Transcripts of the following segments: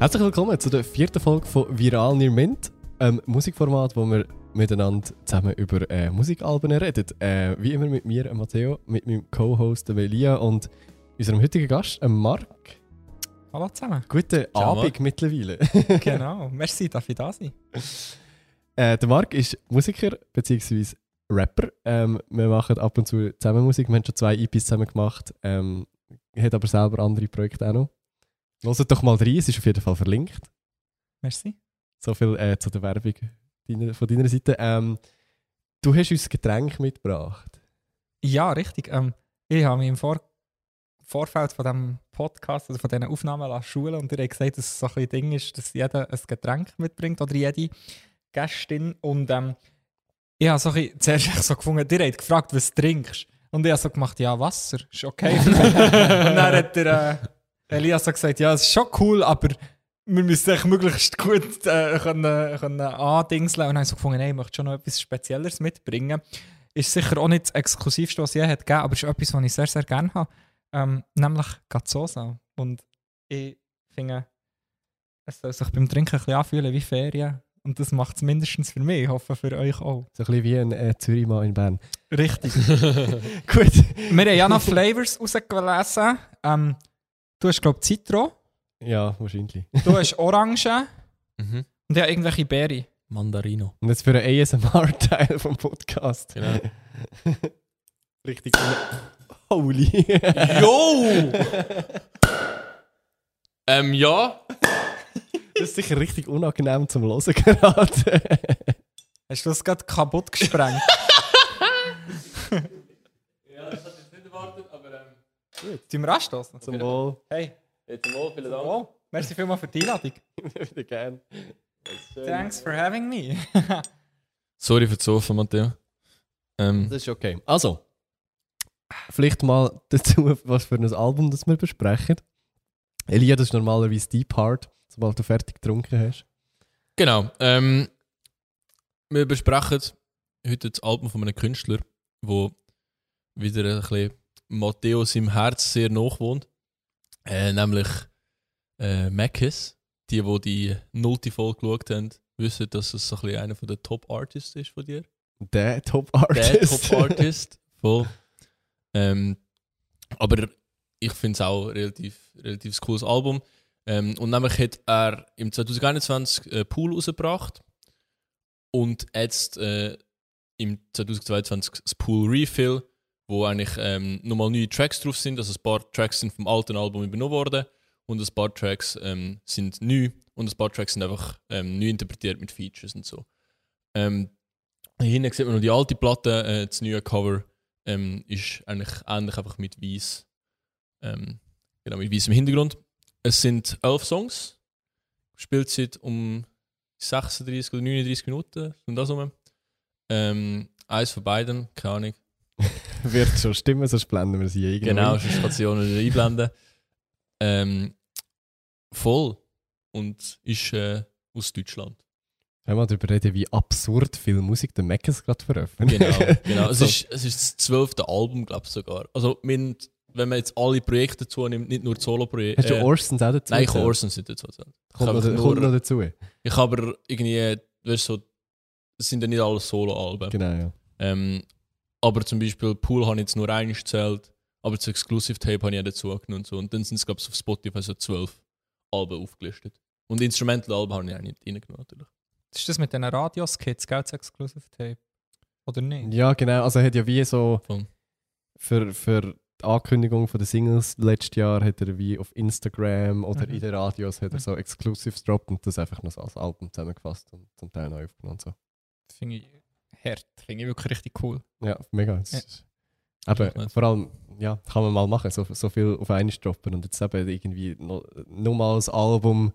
Herzlich willkommen zu der vierten Folge von Viral Near Mint, einem Musikformat, wo wir miteinander zusammen über äh, Musikalben reden. Äh, wie immer mit mir, Matteo, mit meinem Co-Host Elia und unserem heutigen Gast, Marc. Hallo zusammen. Guten Ciao, Abend Marc. mittlerweile. genau, merci, darf ich da sein? Äh, der Marc ist Musiker bzw. Rapper. Ähm, wir machen ab und zu zusammen Musik. Wir haben schon zwei EPs zusammen gemacht. Ähm, hat aber selber andere Projekte auch noch. Hört doch mal rein, es ist auf jeden Fall verlinkt. Merci. So viel äh, zu der Werbung deiner, von deiner Seite. Ähm, du hast uns Getränk mitgebracht. Ja, richtig. Ähm, ich habe mich im Vor Vorfeld von diesem Podcast, also von diesen Aufnahmen lassen schulen und ihr habt gesagt, dass es so ein Ding ist, dass jeder ein Getränk mitbringt oder jede Gästin. Und ähm, ich habe so ein zuerst so gefunden, ihr habt gefragt, was du trinkst. Und ich habe so gemacht, ja, Wasser, ist okay. und dann hat der äh, Elias so gesagt, ja, es ist schon cool, aber wir müssen echt möglichst gut äh, können, können andingseln. Und dann habe ich so gefunden, nein, ich möchte schon noch etwas Spezielleres mitbringen. Ist sicher auch nicht das Exklusivste, was es je hat gegeben, aber es ist etwas, was ich sehr, sehr gerne habe. Ähm, nämlich Gazzosa. Und ich finde, es soll sich beim Trinken ein bisschen anfühlen wie Ferien. Und das macht es mindestens für mich. Ich hoffe, für euch auch. So ein bisschen wie ein äh, Zürichmann in Bern. Richtig. Gut. Wir haben ja noch Flavors rausgelesen. Ähm, du hast, glaube ich, Zitro. Ja, wahrscheinlich. Du hast Orange. Mhm. Und ja, irgendwelche Beere. Mandarino. Und jetzt für einen ASMR-Teil vom Podcast. Genau. Richtig. Holy. Jo! ähm, ja. Das ist sicher richtig unangenehm zum Hören gerade. Hast du das gerade kaputt gesprengt? Ja, das hatte ich nicht erwartet, aber ähm. Sollen wir anstoßen? zum Wohl. Hey, Jetzt mal, vielen Dank. oh, merci vielmals für die Einladung. Wieder gern. Thanks for having me. Sorry für das Offen, Matteo. Ähm, Das ist okay. Also, vielleicht mal dazu, was für ein Album das wir besprechen. Elia, das ist normalerweise die Part, sobald du fertig getrunken hast. genau. Ähm, wir besprechen heute das Album von einem Künstler, wo wieder ein bisschen Matteo seinem Herz sehr nachwohnt. Äh, nämlich äh, Makis. Die, die die nullte Folge geschaut haben, wissen, dass es so ein bisschen einer der Top-Artists ist von dir. Der der Top-Artist. Top-Artist. Voll. Ähm, aber ich finde es auch relativ, relativ cooles Album. Ähm, und nämlich hat er im 2021 äh, Pool rausgebracht und jetzt äh, im 2022 das Pool Refill, wo eigentlich ähm, nochmal neue Tracks drauf sind. Also ein paar Tracks sind vom alten Album übernommen worden und ein paar Tracks ähm, sind neu und ein paar Tracks sind einfach ähm, neu interpretiert mit Features und so. Ähm, hier hinten sieht man noch die alte Platte, äh, das neue Cover ähm, ist eigentlich ähnlich, einfach mit weiß, ähm, genau, mit weißem Hintergrund. Es sind elf Songs, Spielzeit um 36 oder 39 Minuten, und das rum. Ähm, eins von beiden, keine Ahnung. Wird schon stimmen, sonst blenden wir sie irgendwo. Genau, sonst Stationen wieder einblenden. Ähm, voll. Und ist äh, aus Deutschland. Wenn wir darüber reden, wie absurd viel Musik der Meckes gerade veröffentlicht. Genau, genau. Es, So. ist, es ist das zwölfte Album, glaube ich sogar. Also, wenn man jetzt alle Projekte dazu nimmt, nicht nur die Solo-Projekte. Hast du Orsons auch dazu? Nein, ich habe? Orsons nicht dazu. Ich Kommt, habe noch, einfach kommt noch nur, dazu. ich habe aber irgendwie, weißt du, so, es sind ja nicht alle Solo-Alben. Genau, ja. Ähm, aber zum Beispiel Pool habe ich jetzt nur eines gezählt, aber das Exclusive Tape habe ich auch dazu genommen und so. Und dann sind es, glaube ich, auf Spotify so zwölf Alben aufgelistet. Und Instrumental-Alben habe ich auch nicht reingenommen, natürlich. Ist das mit diesen Radios-Kits, gell, das Exclusive Tape? Oder nicht? Ja, genau. Also er hat ja wie so für, für die Ankündigung von den Singles letztes Jahr hat er wie auf Instagram oder Mhm. in den Radios hat er so Exclusives droppt und das einfach noch so als Album zusammengefasst und zum Teil neu aufgenommen und so. Finde ich hart. Finde ich wirklich richtig cool. Ja, mega. Ja. Aber vor allem, ja, kann man mal machen, so, so viel auf einmal droppen und jetzt eben irgendwie noch, noch mal das Album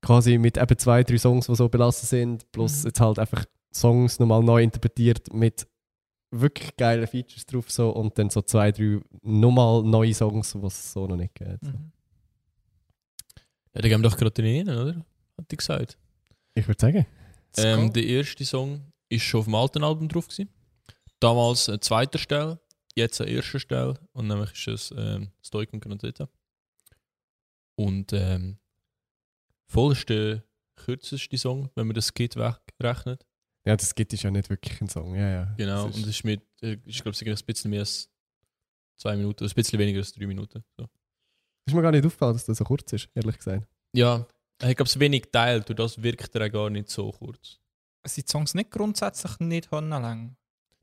quasi mit eben zwei, drei Songs, die so belassen sind, plus Mhm. jetzt halt einfach Songs nochmal neu interpretiert mit wirklich geilen Features drauf so und dann so zwei, drei nochmal neue Songs, die es so noch nicht gibt. So. Mhm. Ja, da gehen wir doch gerade rein, oder? Hat ich gesagt. Ich würde sagen, Ähm, der erste Song ist schon auf dem alten Album drauf. Gewesen. Damals an zweiter Stelle, jetzt an erster Stelle. Und nämlich ist es ähm, Stoik und Granadeta. Und ähm, Voll ist der kürzeste Song, wenn man das Skit wegrechnet. Ja, das gibt ist ja nicht wirklich ein Song. Ja, ja. Genau. Das Und es ist mit, äh, ich glaube, es ist ein bisschen mehr als zwei Minuten, ein bisschen weniger als drei Minuten. So. ist mir gar nicht aufgefallen, dass das so kurz ist, ehrlich gesagt. Ja, ich glaube, es wenig teilt, durch das wirkt er auch gar nicht so kurz. Sind die Songs nicht grundsätzlich nicht lang?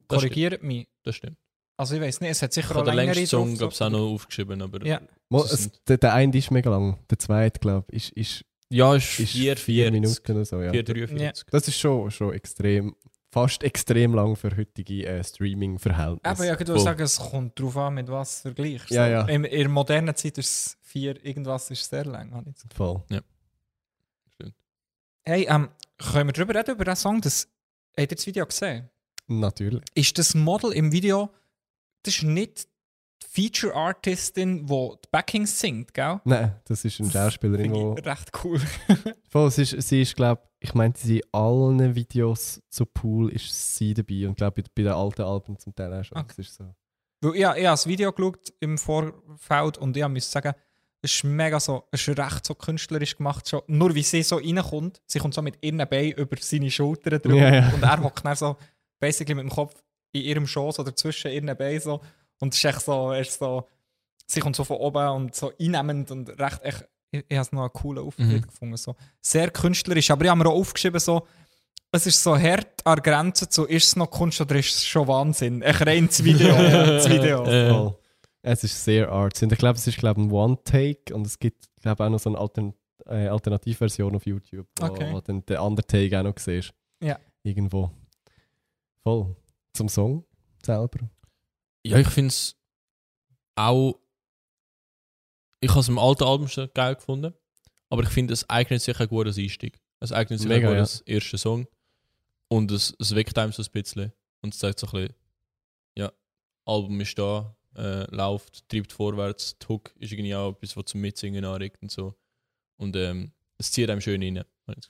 Das Korrigiert mich. Das stimmt. Also ich weiß nicht, es hat Ich sicher habe auch den längere längsten Song, drauf, glaube ich, so- auch noch aufgeschrieben, aber Ja. Mo, es, der, der eine ist mega lang, der zweite, glaube ich, ist, ist, ja, ist ist 4, vier Minuten oder so. Ja. 4,43. Das ist schon, schon extrem, fast extrem lang für heutige äh, Streaming-Verhältnisse. Aber ja, ich würde Voll. sagen, es kommt darauf an, mit was du vergleichst. Ja, ja. In, in der modernen Zeit ist es vier, irgendwas ist sehr lang. habe ich das Gefühl. Voll. Hey, ähm, können wir darüber reden, über diesen Song? Das, habt ihr das Video gesehen? Natürlich. Ist das Model im Video, das ist nicht die Feature-Artistin, die die Backings singt, gell? Nein, das ist eine Schauspielerin, die recht cool. Voll, sie ist, sie ist glaube ich, meinte sie in allen Videos zu Pool ist sie dabei und glaube bei, den alten Alben zum Teil auch schon. Okay. Das ist so. Ich, ich habe das Video geschaut im Vorfeld und ich muss sagen, es ist mega so, es ist recht so künstlerisch gemacht schon. Nur wie sie so reinkommt, sie kommt so mit ihren Beinen über seine Schultern drüber Ja, ja. und er hockt dann so basically mit dem Kopf in ihrem Schoß oder zwischen ihren Beinen so und es ist echt so, ist so, sie kommt so von oben und so einnehmend und recht echt, ich, ich habe es noch einen coolen Auftritt Mhm. gefunden, so. sehr künstlerisch, aber ich habe mir auch aufgeschrieben so, es ist so hart an der Grenze zu, ist es noch Kunst oder ist es schon Wahnsinn? Ein reines Video. das Video. Es ist sehr artsy. Und ich glaube, es ist glaube ein One-Take und es gibt glaube auch noch so eine Altern äh, Alternativversion auf YouTube, wo, Okay. wo dann der andere Take auch noch siehst. Ja. Irgendwo. Voll. Zum Song selber. Ja, ich finde es auch. Ich habe es im alten Album schon geil gefunden, aber ich finde, es eignet sich auch gut als Einstieg. Es eignet sich Mega, auch gut ja. als erster Song. Und es, es weckt einem so ein bisschen. Und es zeigt so ein bisschen, ja, Album ist da, äh, läuft, treibt vorwärts. Die Hook ist irgendwie auch etwas, was zum Mitsingen anregt und so. Und ähm, es zieht einem schön rein. das.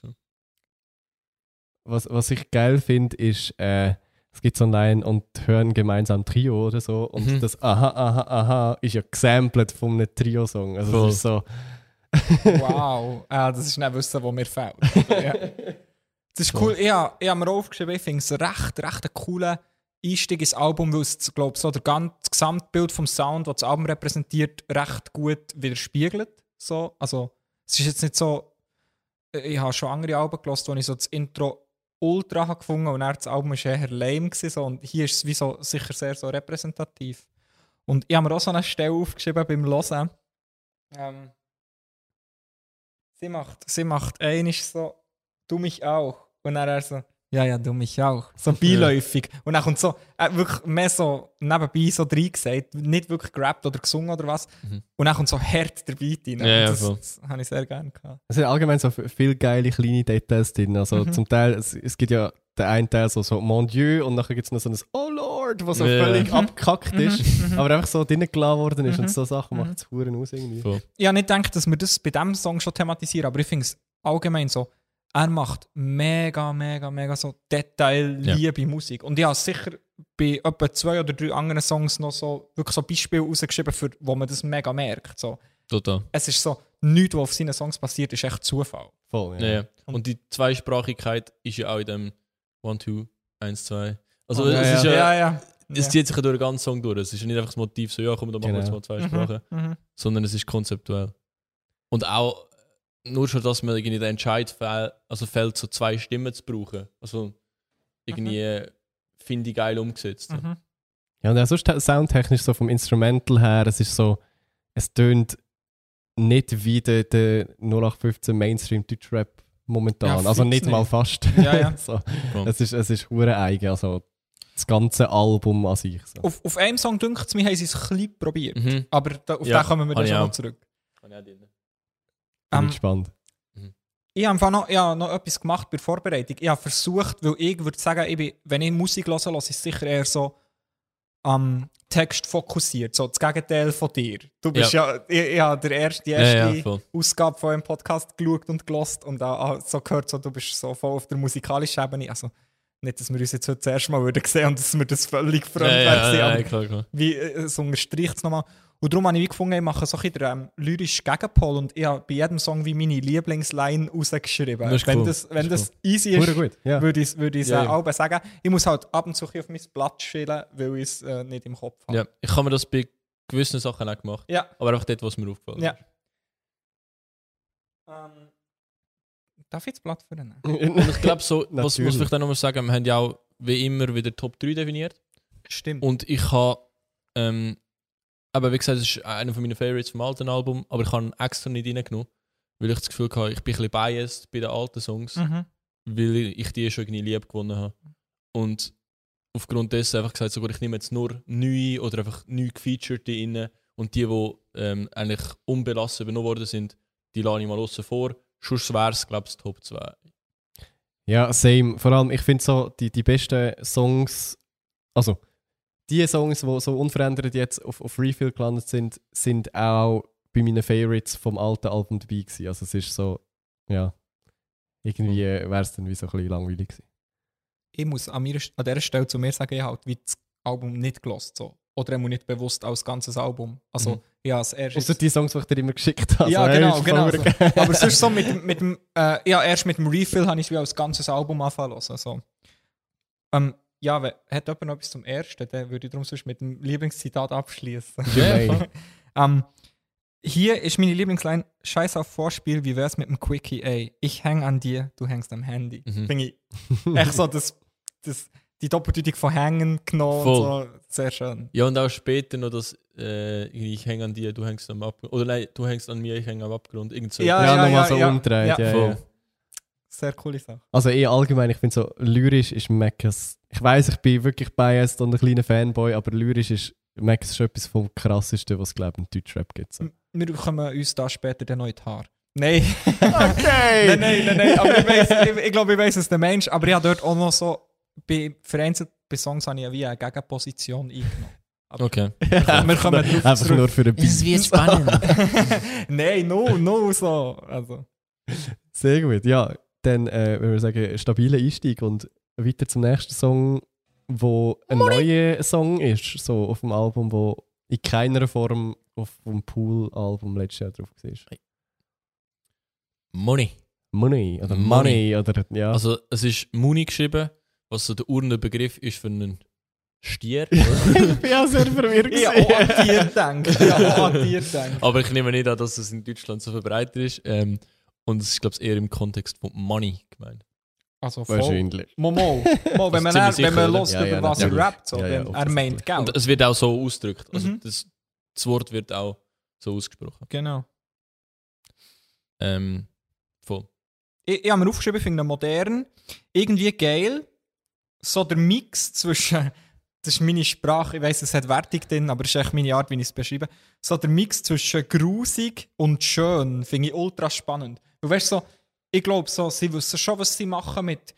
Was, was ich geil finde, ist, äh, es gibt so eine Line und hören gemeinsam Trio oder so. Und Mhm. das Aha, Aha, Aha ist ja gesampelt von einem Trio-Song. Also Voll. es ist so. Wow, ah, das ist nicht Wissen, was mir fehlt. ja. Das ist cool. Ich habe, ich habe mir aufgeschrieben, ich finde es recht, recht einen coolen Einstieg ins Album, weil es, glaube ich, so der ganze das Gesamtbild vom Sound, das das Album repräsentiert, recht gut widerspiegelt. So. Also, es ist jetzt nicht so, ich habe schon andere Alben gehört, wo ich so das Intro ultra habe gefunden und dann das Album war eher lame. Gewesen, so. Und hier ist es wie so, sicher sehr so repräsentativ. Und ich habe mir auch so eine Stelle aufgeschrieben beim Hören. Ähm, sie macht, sie macht einiges so, du mich auch. Und dann er so, ja, ja, du mich auch. So beiläufig. Und dann kommt so, äh, wirklich mehr so nebenbei so drin gesagt, nicht wirklich gerappt oder gesungen oder was. Mhm. Und dann kommt so hart der Beat rein. Ja, ja, das, voll. das habe ich sehr gerne gehabt. Es sind allgemein so viele geile kleine Details drin. Also Mhm. zum Teil, es, es gibt ja der eine Teil so, so Mon Dieu und nachher gibt es noch so ein Oh Lord, was so Ja. völlig Mhm. abgekackt ist, Mhm. aber einfach so drinnen gelassen worden ist Mhm. und so Sachen Mhm. macht es Huren aus irgendwie. Voll. Ich habe nicht gedacht, dass wir das bei diesem Song schon thematisieren, aber ich finde es allgemein so, er macht mega, mega, mega so detailliebe Musik. Und ich habe sicher bei etwa zwei oder drei anderen Songs noch so wirklich so Beispiele rausgeschrieben, für, wo man das mega merkt. So. Total. Es ist so, nichts, was auf seinen Songs passiert, ist echt Zufall. Voll, Ja. ja. Ja, Und die Zweisprachigkeit ist ja auch in dem 1, 2, 1, 2. Also Oh, es ja, ist ja, ja. ja. es zieht sich ja durch den ganzen Song durch. Es ist ja nicht einfach das Motiv so, ja komm, dann machen wir jetzt Genau. mal zwei Sprachen. Mhm. Mhm. sondern es ist konzeptuell. Und auch nur schon, dass man irgendwie den Entscheid fällt, also fällt, so zwei Stimmen zu brauchen. Also irgendwie äh, finde ich geil umgesetzt. Mhm. Ja, und auch sonst soundtechnisch so vom Instrumental her, es ist so, es tönt nicht wie der, der 0815 Mainstream Deutschrap momentan. Ja, also fix nicht mal nicht. fast. Ja, ja. so. Es ist, es ist hure eigen, also das ganze Album an sich. So. Auf, auf einem Song dünkt es mir, haben sie es ein bisschen probiert. Mhm. Aber da, auf Ja, den kommen wir dann habe ich schon auch. noch zurück. Bin Ähm, ich gespannt. Ich habe einfach noch, ich habe noch etwas gemacht bei der Vorbereitung. Ich habe versucht, weil ich würde sagen, ich bin, wenn ich Musik höre, höre ich sicher eher so am Text fokussiert. So das Gegenteil von dir. Du bist ja, ich, ich habe der erste, die Ja, erste ja, voll. Ausgabe von einem Podcast geschaut und gelost und auch so gehört, so, du bist so voll auf der musikalischen Ebene. Also nicht, dass wir uns jetzt heute das erste Mal würden sehen und dass wir das völlig fremd Ja, wären, ja, ja, ja, klar, klar. wie, äh, es unterstreicht es nochmal. Und darum habe ich gefunden, ich mache so ein bisschen ähm, lyrischen Gegenpol und ich habe bei jedem Song wie meine Lieblingsline rausgeschrieben. Das wenn cool. das, wenn Das das, ist easy ist, ja. würde ich es Ja, äh, ja. auch sagen. Ich muss halt ab und zu auf mein Blatt schillen, weil ich es äh, nicht im Kopf habe. Ja, ich habe mir das bei gewissen Sachen auch gemacht. Ja. Aber einfach dort, was mir aufgefallen Ja. ist. Ähm, darf ich das Blatt vornehmen? Und ich glaube, so, was muss ich dann nochmal sagen, wir haben ja auch wie immer wieder Top 3 definiert. Stimmt. Und ich habe, ähm, aber wie gesagt, das ist einer von meinen Favorites vom alten Album, aber ich habe ihn extra nicht reingenommen, weil ich das Gefühl hatte, ich bin ein bisschen biased bei den alten Songs, mhm. weil ich die schon irgendwie lieb gewonnen habe. Und aufgrund dessen einfach gesagt, sogar ich nehme jetzt nur neue oder einfach neu gefeatured rein und die, die ähm, eigentlich unbelassen übernommen worden sind, die lasse ich mal außen vor. Sonst wäre es, glaube ich, Top 2. Ja, same. Vor allem, ich finde so, die, die besten Songs, also die Songs, die so unverändert jetzt auf, auf Refill gelandet sind, sind auch bei meinen Favorites vom alten Album dabei gewesen. Also es ist so, ja, irgendwie wäre es dann wie so ein bisschen langweilig gewesen. ich muss an, mir, an dieser Stelle zu mir sagen, ich habe halt wie das Album nicht gelost. So. Oder einmal nicht bewusst als ganzes Album. Also, Mhm. ja, als erstes. Außer die Songs, die ich dir immer geschickt habe. Ja, So, genau, ist genau so. Aber sonst so mit, dem- mit dem, äh, ja, erst mit dem Refill habe ich es wie als ganzes Album anfangen lassen. So. Ähm, ja, wenn, hat jemand noch etwas zum Ersten, dann würde ich darum sonst mit dem Lieblingszitat abschließen. Ja, ähm, hier ist meine Lieblingsline: Scheiß auf Vorspiel, wie wär's mit dem Quickie, ey? Ich häng an dir, du hängst am Handy. Mhm. Finde ich echt so das, das, die Doppeldeutung von hängen genommen. So. Sehr schön. Ja, und auch später noch das, äh, ich hänge an dir, du hängst am Abgrund. Oder nein, du hängst an mir, ich hänge am Abgrund. Irgend so. Ja, Ja, ja, nochmal ja, so ja. umdreht. Ja, Ja, voll. ja. Sehr coole Sache. Also eh allgemein, ich finde so, lyrisch ist Meccas. Ich weiß, ich bin wirklich biased und ein kleiner Fanboy, aber lyrisch ist Meccas schon etwas vom krassesten, was es glaube ich im Deutschrap gibt. So. Wir bekommen uns da später dann noch in die Haare. Nein. Okay! nein, nein, nein, nein. Aber ich, weiss, ich, ich glaube, ich weiß es der Mensch. Aber ich habe dort auch noch so, bei vereinzelt bei Songs habe ich ja wie eine Gegenposition eingenommen. Okay. Wir kommen drauf Einfach zurück. nur für den Beat. spannend. nein, no, no, so. Also. Sehr gut, ja. Dann, äh, wenn wir sagen, stabiler Einstieg und weiter zum nächsten Song, wo ein neuer Song ist, so auf dem Album, wo in keiner Form auf dem Pool-Album letztes Jahr drauf war. Money. Money oder Money. Money, oder ja. Also, es ist Muni geschrieben, was so der Urnenbegriff ist für einen Stier. ich bin auch sehr verwirrt. Ich habe auch an dir gedacht. Ich habe auch an gedacht. Aber ich nehme nicht an, dass es in Deutschland so verbreitet ist. Ähm, und es ist, glaube ich, eher im Kontext von Money gemeint. Also voll. Wahrscheinlich. Mo, mo. mo wenn man, dann, wenn man sicher, hört, oder? Ja, über ja, was er rappt, so, Ja, ja, dann, er meint Geld. Und es wird auch so ausgedrückt. Also Mhm. das, das Wort wird auch so ausgesprochen. Genau. Ähm, voll. ich, ich habe mir aufgeschrieben, ich finde modern, irgendwie geil. So der Mix zwischen, das ist meine Sprache, ich weiß, es hat Wertung drin, aber es ist echt meine Art, wie ich es beschreibe. So der Mix zwischen grusig und schön finde ich ultra spannend. Du weißt so, ich glaube, so, sie wissen schon, was sie machen mit,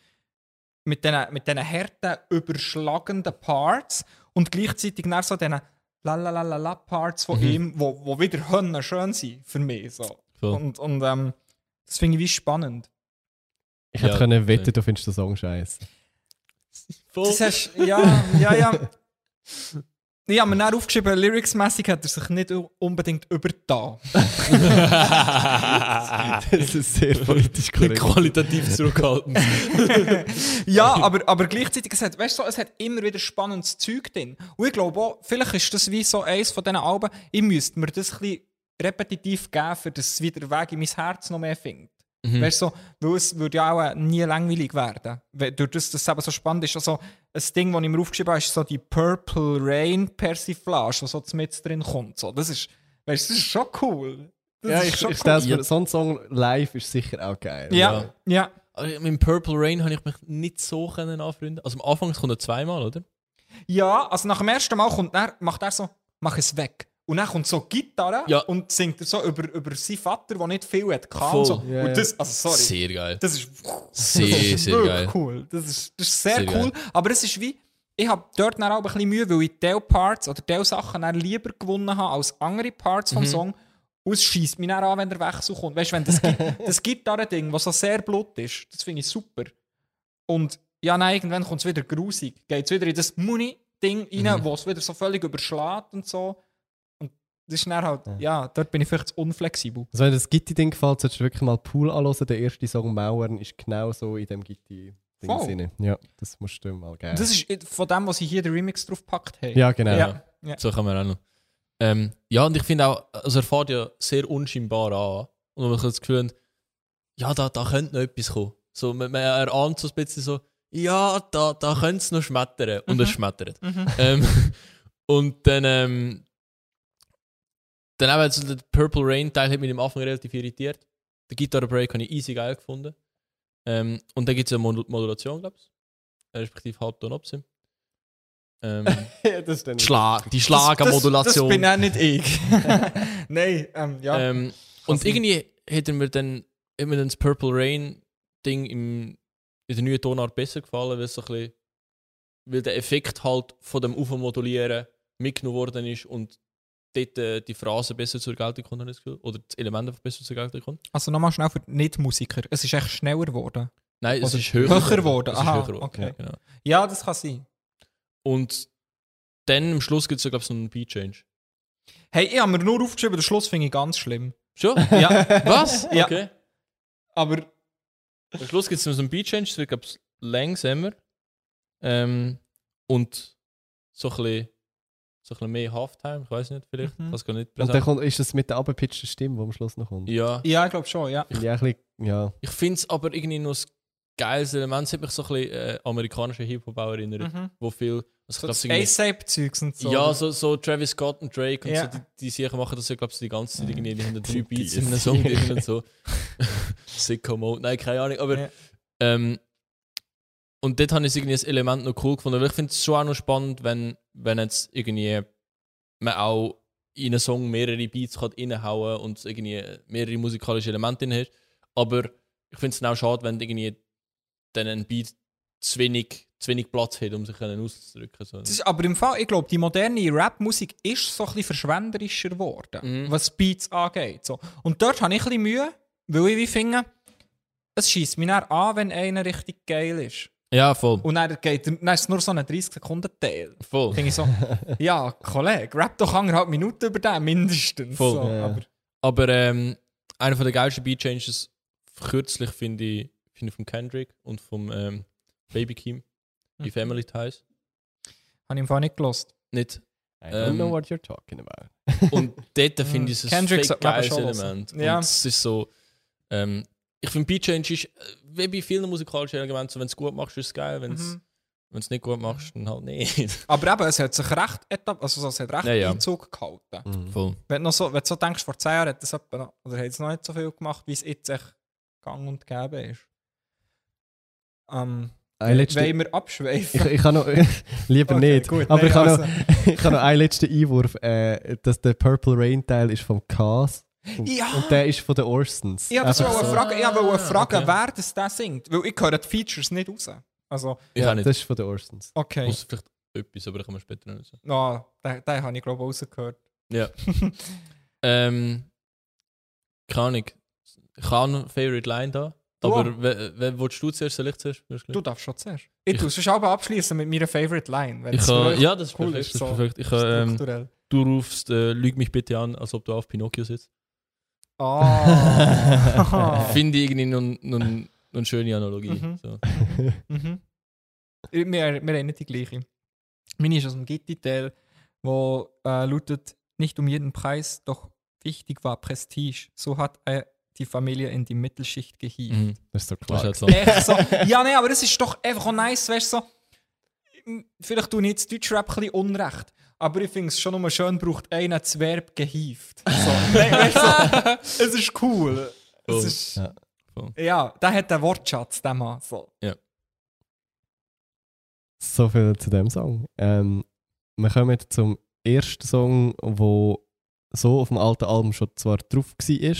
mit diesen mit diesen harten, überschlagenden Parts und gleichzeitig dann so diesen lalalala Parts von Mhm. ihm, wo, wo wieder Hönne schön sind für mich. So. voll. Und, und ähm, das finde ich wie spannend. Ich hätte Ja, können wetten, okay. du findest den Song scheiße. Das hast, ja, ja, ja. Ich habe mir dann aufgeschrieben, lyricsmäßig hat er sich nicht unbedingt übertan. Das ist sehr politisch korrekt. Qualitativ zurückhaltend. ja, aber, aber gleichzeitig, es hat, weißt du, so, es hat immer wieder spannendes Zeug drin. Und ich glaube auch, vielleicht ist das wie so eins von diesen Alben, ich müsste mir das ein bisschen repetitiv geben, für dass es wieder Weg in mein Herz noch mehr findet. Mhm. Weißt du, so, weil es würde ja auch äh, nie langweilig werden. Weil- Durch das, dass es eben so spannend ist. Also, ein Ding, das ich mir aufgeschrieben habe, ist so die Purple Rain Persiflage, die so mit drin kommt. So, das ist, weißt du, das ist schon cool. Das Ja, ist ich, schon ich stelle Ja. mir, so ein Song live ist sicher auch geil. Ja, ja. Aber Mit dem Purple Rain habe ich mich nicht so können anfreunden. Also am Anfang es kommt er zweimal, oder? Ja, also nach dem ersten Mal kommt er, macht er so, mach es weg. Und dann kommt so Gitarre Ja. und singt er so über, über seinen Vater, der nicht viel hat. Voll. Und, so. Ja, und das, also sorry, Sehr geil. das ist Sehr, das ist sehr geil. cool. Das ist, das ist sehr, Sehr cool. geil. Aber es ist wie, ich habe dort dann auch ein bisschen Mühe, weil ich Teil-Parts oder Teil-Sachen dann lieber gewonnen habe als andere Parts Mhm. vom Song. Und es schießt mich dann an, wenn der Wechsel kommt. Weißt du, wenn das, das Gitarre-Ding, was so sehr blut ist, das finde ich super. Und ja, nein, irgendwann kommt es wieder grusig. Geht es wieder in das Money-Ding rein, Mhm. wo es wieder so völlig überschlägt und so. Das ist dann halt, Ja. ja, dort bin ich vielleicht zu unflexibel. Also wenn dir das Gitti-Ding gefällt, solltest du wirklich mal Pool anhören. Der erste Song Mauern ist genau so in dem Gitti-Ding Voll. drin. Ja, das musst du mal geben. Das ist von dem, was sie hier den Remix drauf gepackt haben. ja, genau. Ja. Ja. So kann man auch noch. Ähm, ja, und ich finde auch, also er fährt ja sehr unscheinbar an. Und man hat das Gefühl, ja, da, da könnte noch etwas kommen. So, man, man erahnt so ein bisschen so, ja, da, da könnte es noch schmettern. Und es Mhm. schmettert. Mhm. ähm, und dann, ähm, dann eben so der Purple Rain Teil hat mich am Anfang relativ irritiert. Der Guitar Break habe ich easy geil gefunden. Ähm, und dann gibt es eine Mod Modulation, glaube ich. Respektive Halbton Absim. Ähm, das ist dann die Schla die Das, Schlagermodulation. das bin auch nicht ich. Nein, ähm, ja. Ähm, und irgendwie hätte mir dann immer das Purple Rain Ding im, in der neuen Tonart besser gefallen, weil es so ein bisschen, weil der Effekt halt von dem Aufmodulieren mitgenommen worden ist und dort äh, die Phrase besser zur Geltung kommt, habe ich das Gefühl. Oder das Element einfach besser zur Geltung kommt. Also nochmal schnell für Nicht-Musiker. Es ist echt schneller geworden. Nein, es Oder ist höher, höher geworden. Es Aha, höher okay. Ja, genau. Ja, das kann sein. Und dann am Schluss gibt es, glaube ich, so einen Beat-Change. Hey, ich habe mir nur aufgeschrieben, den Schluss finde ich ganz schlimm. Schon? Ja, Was? Ja. Okay. aber Am Schluss gibt es noch so einen Beat-Change, es wird, glaube ich, langsamer. Ähm, und so ein bisschen, so ein bisschen mehr Halftime, ich weiß nicht, vielleicht. Mhm. Das gar nicht Und dann präsent. kommt, ist das mit der abgepitchten Stimme, die am Schluss noch kommt. Ja, ja, ich glaube schon, ja. Ich bisschen, ja. ich finde es aber irgendwie noch ein geiles Element. Es hat mich so ein bisschen äh, amerikanische Hip-Hop auch erinnert, Mhm. wo viel. So Also, das irgendwie- A-Sape-Zeugs und so. ja, so, so Travis Scott und Drake und Ja. so, die, die machen das ja, glaube ich, die ganze Zeit irgendwie. Die haben dann drei Die Beats in einem Song drin und so. Sicko Mode, nein, keine Ahnung, aber. Ja. Ähm, und dort habe ich irgendwie das Element noch cool gefunden. Weil ich finde es schon auch noch spannend, wenn, wenn jetzt irgendwie man auch in einen Song mehrere Beats kann reinhauen und irgendwie mehrere musikalische Elemente drin hat. Aber ich finde es auch schade, wenn irgendwie dann ein Beat zu wenig, zu wenig Platz hat, um sich auszudrücken. So. Ist, aber im Fall, ich glaube, die moderne Rap-Musik ist so ein bisschen verschwenderischer geworden, Mhm. was Beats angeht. So. Und dort habe ich ein bisschen Mühe, weil ich wie finde, es schießt mich an, wenn einer richtig geil ist. Ja, voll. Und dann, geht, dann ist es nur so ein 30-Sekunden-Teil. voll. Finde ich so, ja, Kollege, rap doch anderthalb Minuten über den, mindestens. Voll. So, Ja, aber, Aber ähm, einer von der geilsten Beat Changes kürzlich finde ich, finde ich von Kendrick und vom ähm, Baby Keem, die Mhm. Family Ties. habe ich im Fall nicht gelost. Nicht. I don't Ähm, know what you're talking about. Und dort finde ich es ein Kendrick fake sollte man aber geiles. Element. Ja. Und es ist so, ähm, ich finde Beat Change ist, äh, wie bei vielen musikalischen Elementen, so, wenn du es gut machst, ist es geil, wenn Mhm. du es nicht gut machst, dann halt nicht. Aber eben, es hat sich recht, also es hat recht Ja, ja. Einzug gehalten. Mhm. Voll. Wenn du, noch so, wenn du so denkst, vor 10 Jahren hat noch, oder hat es noch nicht so viel gemacht, wie es jetzt echt gang und gäbe ist. Ähm, Ein letzter, wollen wir abschweifen? ich, ich kann noch, lieber Okay, nicht, gut. aber Nein, ich habe also- noch, ich habe noch einen letzten Einwurf, äh, dass der Purple Rain Teil ist vom Cast Ja. und der ist von den Orsons. Ich wollte Einfach so. fragen, ich wollte Ah, fragen okay. wer das da singt. Weil ich höre die Features nicht raus. Also, Ich Ja, nicht. das ist von den Orsons. okay. Muss vielleicht etwas, aber das kann man später noch sagen. No, den, den habe ich glaube ich rausgehört. Ja. ähm, keine Ahnung. Ich habe eine Favorite Line da. Du Aber wer, wer willst du zuerst? Soll ich zuerst? Du darfst schon zuerst. Ich, tue es schon aber abschließen mit meiner Favorite Line. wenn Ich wirklich ja, das ist cool perfekt. ist, das ist so perfekt. Ich ähm, du rufst, äh, lüg mich bitte an, als ob du auf Pinocchio sitzt. Ah. Finde ich irgendwie noch, noch, noch eine schöne Analogie. Mhm. So. Mhm. Wir, wir haben nicht die gleiche. Meine ist aus dem Gitti-Teil, wo äh, lautet, nicht um jeden Preis, doch wichtig war Prestige. So hat er die Familie in die Mittelschicht gehievt. Mhm. Das ist doch klar. ist halt so. Ja, nee, aber das ist doch einfach auch nice, weißt du, so. Vielleicht tue ich jetzt Deutschrap ein bisschen unrecht, aber ich finde es schon immer schön, braucht einer das Verb gehievt. So. Nein, so. Es ist cool. Es ist, Ja. Voll. ja, der hat den Wortschatz, der Mann. So. So viel zu dem Song. Ähm, wir kommen zum ersten Song, wo so auf dem alten Album schon zwar drauf war,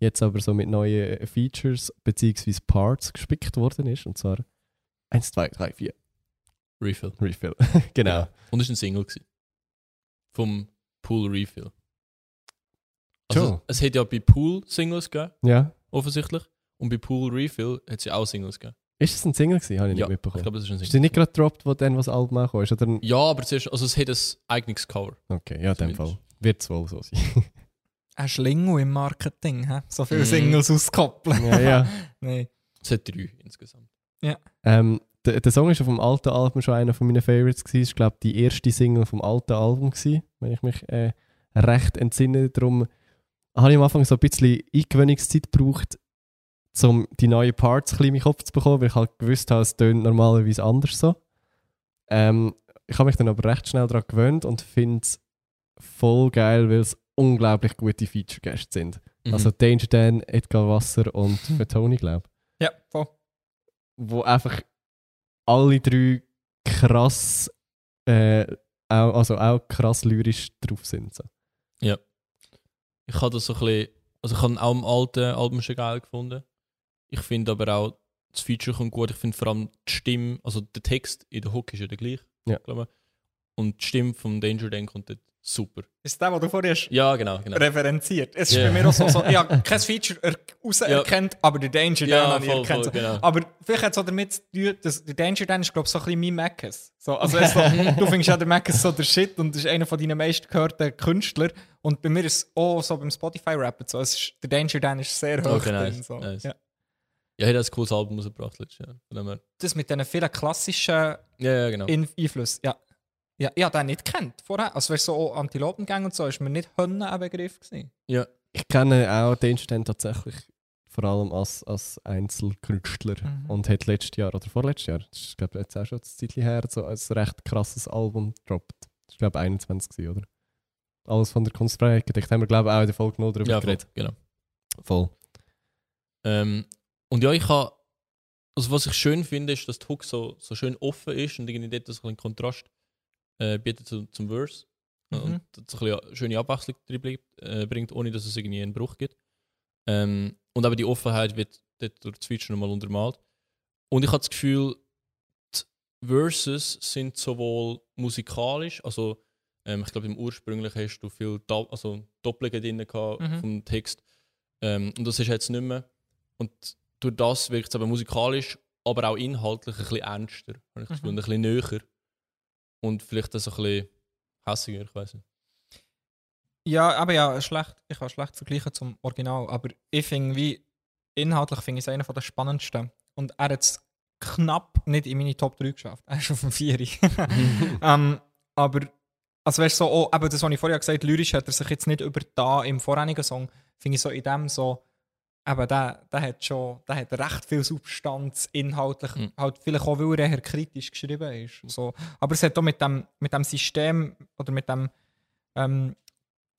jetzt aber so mit neuen Features bzw. Parts gespickt worden ist. Und zwar 1, 2, 3, 4. Refill. Refill. genau. Ja. Und es war ein Single. Gewesen. Vom Pool Refill. Also, es hat ja bei Pool Singles gegeben, Ja. offensichtlich. Und bei Pool Refill hat es ja auch Singles gegeben. Ist es ein Single gewesen? Habe ich Ja, nicht ich mitbekommen. glaube, es ist ein ist Single. der nicht gerade gedroppt, wo dann was Album angekommen ist? Oder? Ja, aber zuerst, also es hat ein eigenes Cover. Okay, ja, in dem Fall. Wird es wohl so sein. Ein Schlingel im Marketing, hä? so viele Mhm. Singles auskoppeln. ja, ja. nee. Es hat drei insgesamt. Ähm, der, der Song ist auf dem alten Album schon einer von meinen Favorites gewesen. Ich glaube, die erste Single vom alten Album gewesen, wenn ich mich äh, recht entsinne. Darum habe ich am Anfang so ein bisschen Eingewöhnungszeit gebraucht, um die neuen Parts ein bisschen in meinen Kopf zu bekommen, weil ich halt gewusst habe, es tönt normalerweise anders so. Ähm, ich habe mich dann aber recht schnell daran gewöhnt und finde es voll geil, weil es unglaublich gute Feature-Gäste sind. Mhm. Also Danger Dan, Edgar Wasser und Fatoni, glaube ich Ja, voll. wo einfach alle drei krass, äh, auch, also auch krass lyrisch drauf sind. So. Ich habe das so ein bisschen, also ich habe auch im alten Album schon geil gefunden. Ich finde aber auch, das Feature kommt gut. Ich finde vor allem die Stimme, also der Text in der Hook ist ja der gleich, Ja. glaube ich. Und die Stimme vom Danger Dan kommt dort super. Ist der, den du vorher hast Ja, genau, genau. referenziert? Es ist Ja. bei mir auch so, so ich habe kein Feature er rauserkennt, aber der Danger Dan habe ich voll, erkannt. voll, genau. Aber vielleicht hat es auch damit zu tun, dass der Danger Dan ist, glaube ich, so ein bisschen mein Mackes. So, also so, du findest ja der Mackes so der Shit und ist einer von deinen meistgehörten Künstler. Und bei mir ist es auch so beim Spotify-Rappen so, es ist, der Danger Dan ist sehr hoch Okay, drin. nice, So. nice. Ja. Ja, habe ein cooles Album rausgebracht letztes Jahr. Von. Das mit diesen vielen klassischen Ja, ja, genau. In Einfluss, ja. Ja, ich habe den nicht kennt vorher. Also weißt, so Antilopengang und so ist mir nicht Hönne ein Begriff gewesen. Ja, Ich kenne auch Danger Dan tatsächlich vor allem als, als Einzelkünstler Mhm. und hat letztes Jahr oder vorletztes Jahr, das ist glaube jetzt auch schon ein Zeitchen her, so ein recht krasses Album gedroppt. Das ist glaube 21 gewesen, oder? Alles von der Kunstfreiheit gedeckt. Haben wir glaube ich auch in der Folge 0 darüber ja voll, geredet. genau. Voll. Ähm, und ja, ich habe, also was ich schön finde, ist, dass die Hook so, so schön offen ist und irgendwie dort so ein bisschen Kontrast äh, bietet zu, zum Verse. Mhm. Und so ein bisschen schöne Abwechslung drin bleibt, äh, bringt, ohne dass es irgendwie einen Bruch gibt. Ähm, und aber die Offenheit wird dort durch Feature nochmal untermalt. Und ich habe das Gefühl, die Verses sind sowohl musikalisch, also ähm, ich glaube im ursprünglich hast du viel Do also Doppelungen drin gehabt Mhm. vom Text. Ähm, und das ist jetzt nicht mehr. Und durch das wirkt es aber musikalisch, aber auch inhaltlich ein bisschen ernster. Habe ich das Gefühl, Mhm. und ein bisschen näher. Und vielleicht so ein bisschen hässiger, ich weiß nicht. Ja, aber ja, schlecht. Ich kann schlecht vergleichen zum Original. Aber ich finde, wie inhaltlich finde ich es einer der spannendsten. Und er hat es knapp nicht in meine Top 3 geschafft. Er ist auf dem 4. ähm, aber, also weißt du, so, oh, eben das, was ich vorher gesagt habe, lyrisch hat er sich jetzt nicht über da im vorherigen Song, finde ich so in dem so, eben der, der hat schon, der hat recht viel Substanz inhaltlich, Mhm. halt vielleicht auch, weil er eher kritisch geschrieben ist. So. Aber es hat auch mit dem, mit dem System oder mit dem ähm,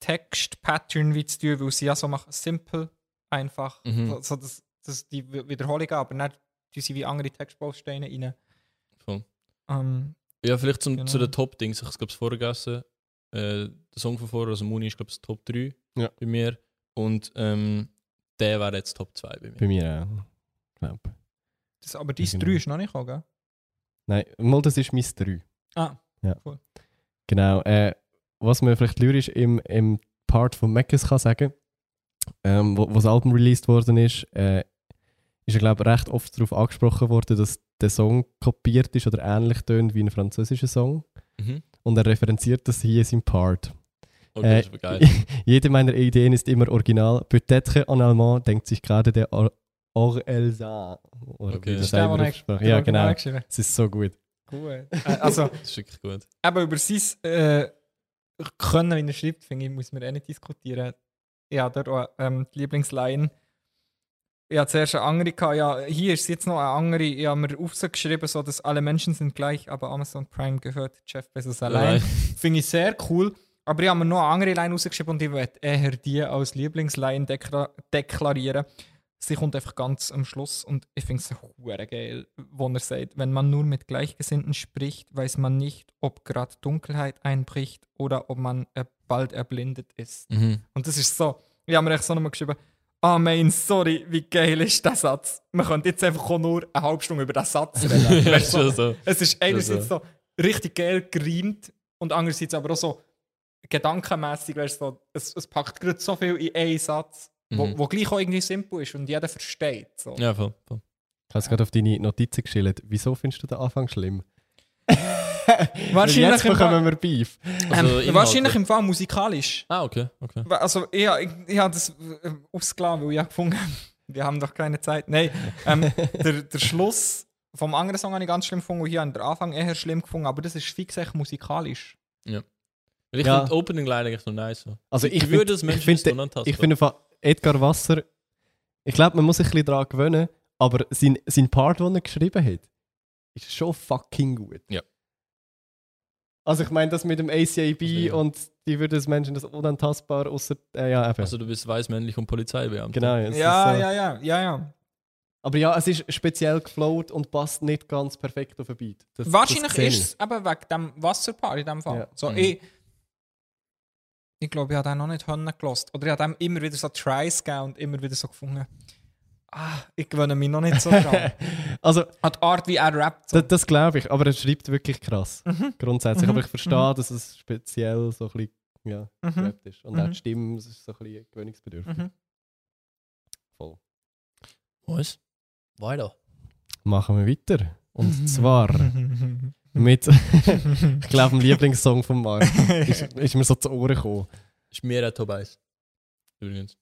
Text-Pattern wie zu tun, weil sie ja so machen, simple, einfach, Mhm. so, so das, das, die Wi- Wiederholungen, aber nicht tun sie wie andere Textbausteine rein. Voll. Ähm, Ja, vielleicht zum, Genau. zu den Top-Dings. Ich habe es, glaube ich, vergessen. Äh, der Song von vorher, also Muni, ist, glaube ich, Top 3 Ja. bei mir. Und ähm, der wäre jetzt Top 2 bei mir. Bei mir auch. Glaub. das, aber dein Genau. 3 ist noch nicht gekommen, gell? Nein, mal das ist mein 3. Ah, Genau. Äh, was man vielleicht lyrisch im, im Part von Meckes kann sagen, ähm, wo, wo das Album released worden ist, äh, ist er glaube recht oft darauf angesprochen worden, dass der Song kopiert ist oder ähnlich tönt wie ein französischer Song. Mhm. Und er referenziert das hier in seinem Part. Okay, Äh, aber geil. Jede meiner Ideen ist immer original. Peut-être en allemand denkt sich gerade der Or Orelsan. Oder Okay. Das ist der, ausspricht. der Ja, genau. geschrieben. Es ist so gut. Cool. Äh, also, Das ist wirklich gut. eben über sein äh, Können, wie er schreibt, finde ich, muss man eh nicht diskutieren. Ja, dort auch ähm, die Lieblingsline. Ich hatte zuerst eine andere, gehabt. ja, hier ist jetzt noch eine andere. Ich habe mir aufgeschrieben, so, dass alle Menschen sind gleich, aber Amazon Prime gehört Jeff Bezos. Allein. Finde ich sehr cool. Aber ich habe mir noch eine andere Line rausgeschrieben und ich werde eher die als Lieblingsline dekla deklarieren. Sie kommt einfach ganz am Schluss und ich finde es geil, wo er sagt, wenn man nur mit Gleichgesinnten spricht, weiß man nicht, ob gerade Dunkelheit einbricht oder ob man äh, bald erblindet ist. Mhm. Und das ist so, ich habe mir echt so nochmal geschrieben, ah mein, sorry, wie geil ist der Satz. Man könnte jetzt einfach nur eine halbe Stunde über den Satz reden. ja, so, so. es ist einerseits so. so richtig geil gereimt und andererseits aber auch so gedankenmässig, weißt du, so, es, es packt gerade so viel in einen Satz, wo, Mhm. wo gleich auch irgendwie simpel ist und jeder versteht. So. Ja, voll. voll. Ich habe es gerade auf deine Notizen geschildert. Wieso findest du den Anfang schlimm? wahrscheinlich, Jetzt im Fall, bekommen wir Beef. ähm, Also Inhalte. wahrscheinlich im Fall musikalisch. Ah, okay, okay. Also, ich, ich, ich habe das äh, ausgelassen, weil ich habe gefunden wir haben doch keine Zeit. Nein, ähm, der, der Schluss vom anderen Song habe ich ganz schlimm gefunden und hier habe ich den Anfang eher schlimm gefunden, aber das ist fix echt musikalisch. Weil ich Ja. finde die Opening Line eigentlich noch nice. So. Also ich Ich würde das ich Menschen unantastbar. Ich finde Edgar Wasser, ich glaube, man muss sich ein bisschen daran gewöhnen, aber sein, sein Part, den er geschrieben hat, ist schon fucking gut. Ja. Also ich meine, das mit dem ACAB Also, ja. und die würde das Menschen das unantastbar, außer äh, ja, eben. Also du bist weiß, männlich und Polizeibeamter. genau. es Ja, ist, äh, ja, ja, ja, ja. Aber ja, es ist speziell geflowt und passt nicht ganz perfekt auf den Beat. Das, Wahrscheinlich das ist es eben wegen dem Wasserpaar in dem Fall. Ja. So, Mhm. ich, ich glaube, ich habe den noch nicht gelost. Oder ich habe dem immer wieder so Tries gegeben und immer wieder so gefunden, ah, ich gewöhne mich noch nicht so dran. Also, An die Art, wie er rappt. So. das, das glaube ich, aber er schreibt wirklich krass. Mhm. Grundsätzlich. Mhm. Aber ich verstehe, dass es speziell so ein bisschen ja, Mhm. gerappt ist. Und auch Mhm. die Stimme das ist so ein bisschen gewöhnungsbedürftig. Mhm. Voll. Was? Weiter. Machen wir weiter. Und zwar mit, ich glaube, dem Lieblingssong von Mark. Ist, ist mir so zu Ohren gekommen. Ist mir auch Tobias. Übrigens.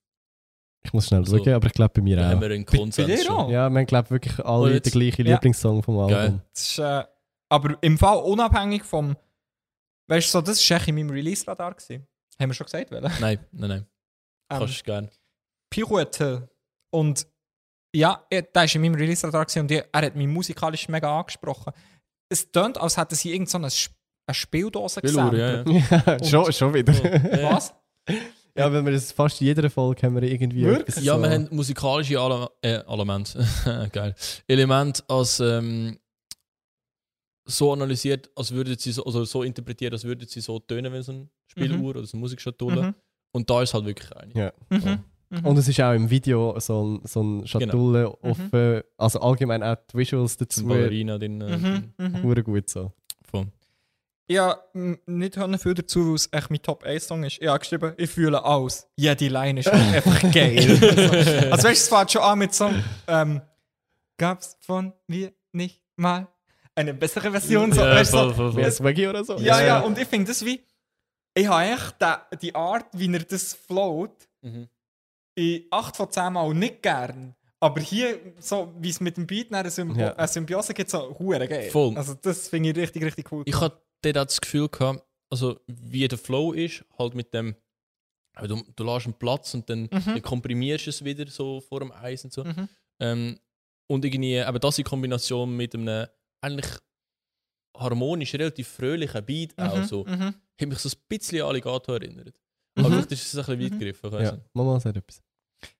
Ich muss schnell So. schauen, aber ich glaube bei mir Da haben auch. wir einen Bei- bei Konsens auch? Ja, wir haben glaube wirklich alle jetzt- den gleichen Ja. Lieblingssong vom Album. Ist, äh, aber im Fall unabhängig vom. Weißt du, so, das war echt in meinem Release-Radar. gewesen. Haben wir schon gesagt, welcher? Nein, nein, nein. Ähm, Kannst du gerne. Pirouette. Und ja, er, der war in meinem Release-Radar gewesen und er hat mich musikalisch mega angesprochen. Es tönt, als hätten sie irgend so eine, Sp- eine Spieldose Spieluhr, gesehen. ja, ja. Ja, schon, schon wieder. Ja. Was? ja, weil wir das fast in jeder Folge haben wir irgendwie Wirklich? Ja, so. wir haben musikalische Ele äh, Element, geil. Element als ähm, so analysiert, als würden sie so, also so interpretiert, als würden sie so tönen wie so eine Spieluhr oder so eine Musikschatulle. Mhm. Und da ist halt wirklich eine. Ja. Mhm. Mhm. Und es ist auch im Video so ein, so ein Schatulle Mhm. offen. Also allgemein auch die Visuals dazu. Ballerina drin. Mhm. Mhm. Hure gut so. Voll. Ja, nicht hören viel dazu, weil es echt mein Top 1 Song ist. Ich habe geschrieben, ich fühle alles. Jede Line ist einfach geil. also, also weißt du, es fängt schon an mit so einem, ähm, gab's von mir nicht mal eine bessere Version? So, Ja, weißt du, so, voll, voll, voll. Swaggy oder so. ja, ja, und ich finde das wie, ich habe echt die, die Art, wie er das float, Mhm. In 8 von 10 Mal nicht gern. Aber hier, so wie es mit dem Beat eine, Symbi Ja. eine Symbiose gibt, so hure geil. Voll. Also das finde ich richtig, richtig cool. Ich hatte dort auch das Gefühl gehabt, also wie der Flow ist, halt mit dem, äh, du, du lässt einen Platz und dann Mhm. dann komprimierst du es wieder so vor dem Eis und so. Mhm. Ähm, und irgendwie, aber das in Kombination mit einem eigentlich harmonisch, relativ fröhlichen Beat auch Mhm, so, mhm. hat mich so ein bisschen an Alligator erinnert. Mhm. Aber vielleicht ist es ein bisschen weit Mhm. gegriffen. Ja. Mama sagt etwas.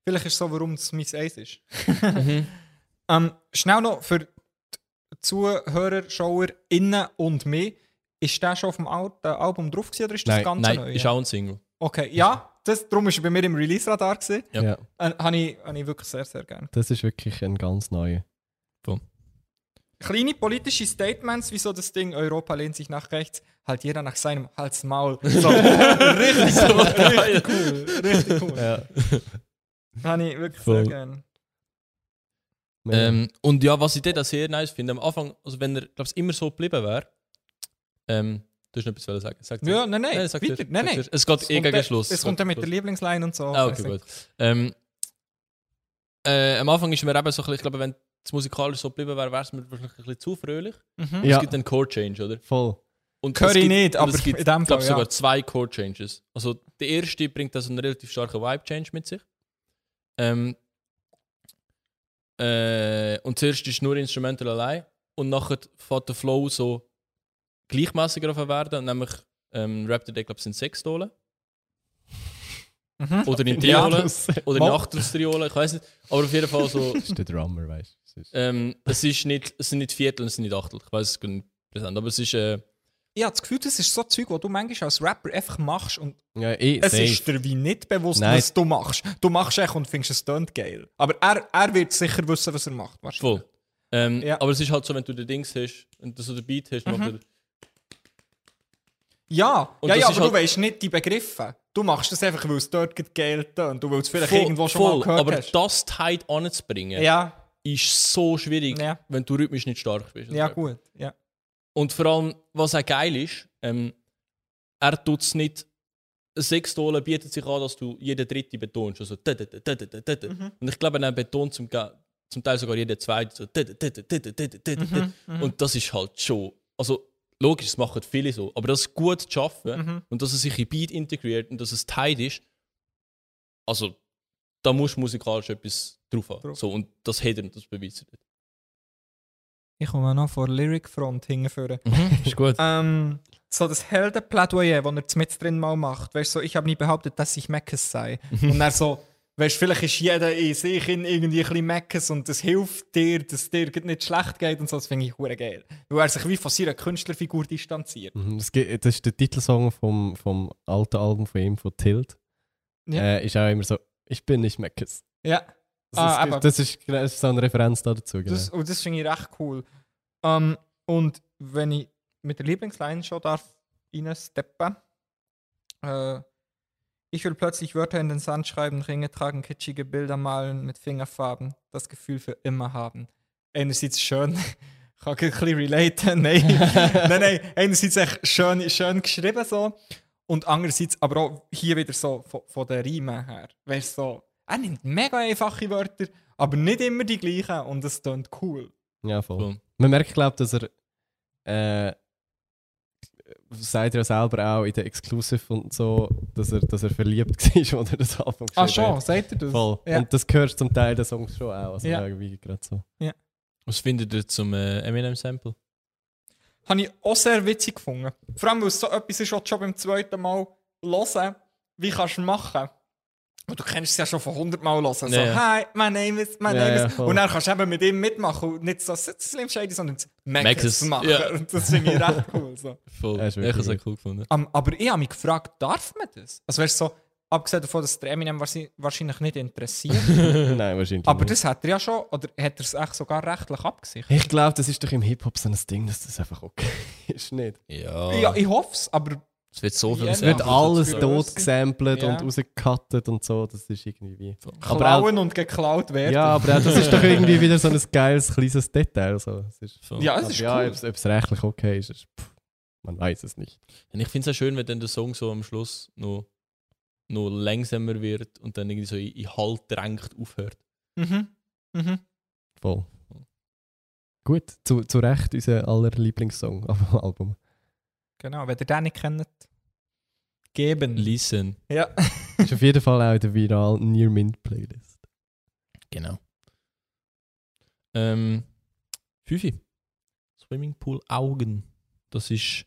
Vielleicht ist es so, warum es mein Eis ist. Mhm. Ähm, schnell noch für die Zuhörer, Schauer, innen und mich. Ist der schon auf dem Al Album drauf gewesen, oder ist das Nein, ganz Nein, neu? ist ja. auch ein Single. Okay, ja, das, darum ist er bei mir im Release-Radar. Ja. Ja. Äh, Habe ich, hab ich wirklich sehr, sehr gerne. Das ist wirklich ein ganz neuer. Kleine politische Statements, wie so das Ding, Europa lehnt sich nach rechts, halt jeder nach seinem Hals-Maul. So, richtig So richtig cool, richtig cool. Ja. Habe ich wirklich Voll. sehr gerne. Ähm, und ja, was ich dort sehr nice finde, am Anfang, also wenn er, glaube ich, immer so geblieben wäre, ähm, du hast noch etwas sagen. Sag du. Ja, nein, nein, Nein, sag weiter. nein, nein. Es geht eh kommt gegen dann- Schluss. Es kommt dann mit der Lieblingsline und so. Ah, okay, gut. Ähm, äh, am Anfang ist mir eben so ein bisschen, ich glaube, wenn es musikalisch so geblieben wäre, wäre es mir wahrscheinlich ein bisschen zu fröhlich. Mhm. Ja. Es gibt einen Chord-Change, oder? Voll. Und ich gibt- nicht, aber es gibt, in dem Fall, sogar ja. zwei Chord-Changes. Also der erste bringt also einen relativ starken Vibe-Change mit sich. Ähm, äh, und zuerst ist nur Instrumental allein und nachher fährt der Flow so gleichmäßiger auf werden, nämlich ähm, rappt er, glaube ich, sind sechs Tolen. Mhm. Oder in. Triolen. das Oder in. Achtelstriolen, ich weiß nicht. Aber auf jeden Fall so. ist der Drummer, weißt du. ähm, es, ist nicht, es sind nicht Viertel, es sind nicht Achtel. Ich weiß es nicht präsent. Aber es ist. Äh, Ich habe das Gefühl, das ist so Zeug, was du manchmal als Rapper einfach machst und Ja, eh, es safe. ist dir wie nicht bewusst, Nein. was du machst. Du machst echt und findest es tönt geil. Aber er, er wird sicher wissen, was er macht. wahrscheinlich. voll. Ähm, Ja. Aber es ist halt so, wenn du den Dings hast und du so den Beat hast, macht er. Ja, Und ja, das ja aber du halt- weißt nicht die Begriffe. Du machst das einfach, weil es dort gelten und du willst vielleicht voll, irgendwo schon voll, mal gehört aber hast. das Tight anzubringen, ja. ist so schwierig, ja. wenn du rhythmisch nicht stark bist. Ja, glaube. gut. Ja. Und vor allem, was auch geil ist, ähm, er tut es nicht. Sechs Dollar bietet sich an, dass du jeden dritten betonst. Also, da, da, da, da, da, da. Mhm. Und ich glaube, er betont zum, zum Teil sogar jeden zweiten. So, da, da, da, da, da, da, da. Mhm, und das ist halt schon. Also, logisch, das machen viele so. Aber das gut zu schaffen Mhm. und dass es sich in Beat integriert und dass es tight ist, also, da musst du musikalisch etwas drauf haben. Drauf. So, und das hat er und das beweist er. nicht. Ich komme noch vor Lyric Front hingeführen. ist gut. Ähm, so das Heldenplädoyer, das er mit drin mal macht. Weißt du, so, ich habe nie behauptet, dass ich Meckes sei. und er so, weißt vielleicht ist jeder in sich in irgendwie ein bisschen Meckes und das hilft dir, dass dir gerade nicht schlecht geht und so. Das finde ich hure geil. Weil er sich wie von seiner Künstlerfigur distanziert. Mhm, Das, ist der Titelsong vom, vom alten Album von ihm, von Tilt. Ja. Äh, ist auch immer so, ich bin nicht Meckes. Ja, Das, Ah, ist, das, ist, das ist so eine Referenz da dazu. Genau. das, und das finde ich recht cool. Ähm, und wenn ich mit der Lieblingsline schon darf reinsteppen, äh, ich will plötzlich Wörter in den Sand schreiben, Ringe tragen, kitschige Bilder malen mit Fingerfarben, das Gefühl für immer haben. Einerseits schön, ich kann ein bisschen relaten, nein, nein, nein, einerseits echt schön, schön geschrieben so und andererseits aber auch hier wieder so von, von den Riemen her. Weißt du, so, er nimmt mega einfache Wörter, aber nicht immer die gleichen und es klingt cool. ja, voll. Cool. Man merkt, glaube ich, dass er, äh, sagt er ja selber auch in der Exclusive und so, dass er, dass er verliebt war, oder das Album Ah, geschrieben schon, hat. sagt er das? Voll. Ja. Und das gehört zum Teil der Songs schon auch. Also Ja. irgendwie gerade so. Was findet ihr zum äh, Eminem-Sample? Habe ich auch sehr witzig gefunden. Vor allem, weil es so etwas ist, was du schon beim zweiten Mal hören, wie kannst du machen? Und du kennst es ja schon von 100 Mal hören. So, Ja, ja. hi, my name is, my Ja, name is. und dann kannst du eben mit ihm mitmachen und nicht so Slim Shady, sondern Max Maxes, machen. ja. Und das finde ich recht cool. So. Voll. Ja, ist ich habe es cool gefunden. Um, aber ich habe mich gefragt, darf man das? Also weißt du, so, abgesehen davon, dass der Eminem wahrscheinlich- wahrscheinlich nicht interessiert. Nein, wahrscheinlich aber nicht. das hat er ja schon, oder hat er es echt sogar rechtlich abgesichert? Ich glaube, das ist doch im Hip-Hop so ein Ding, dass das einfach okay ist, nicht? Ja. Ja, ich hoffe es, aber es wird so viel Ja, Es wird Ja, alles tot gesampelt Ja. und rausgecuttet und so, das ist irgendwie wie... Aber auch, klauen und geklaut werden. ja, aber auch, das ist doch irgendwie wieder so ein geiles, kleines Detail. So. Es ist, Voll. Ja, es ist ja, cool. ob es rechtlich okay ist, ist pff, man weiß es nicht. Und ich finde es auch schön, wenn dann der Song so am Schluss noch, noch langsamer wird und dann irgendwie so in, in Halt drängt aufhört. Mhm. Mhm. Voll. Gut, zu, zu Recht unser aller Lieblingssong auf dem Album. Genau, wenn ihr den nicht kennt, geben. Listen. ja. Ist auf jeden Fall auch in der viral Near Mint Playlist. Genau. Ähm, Fünfi. Swimmingpool Augen. Das ist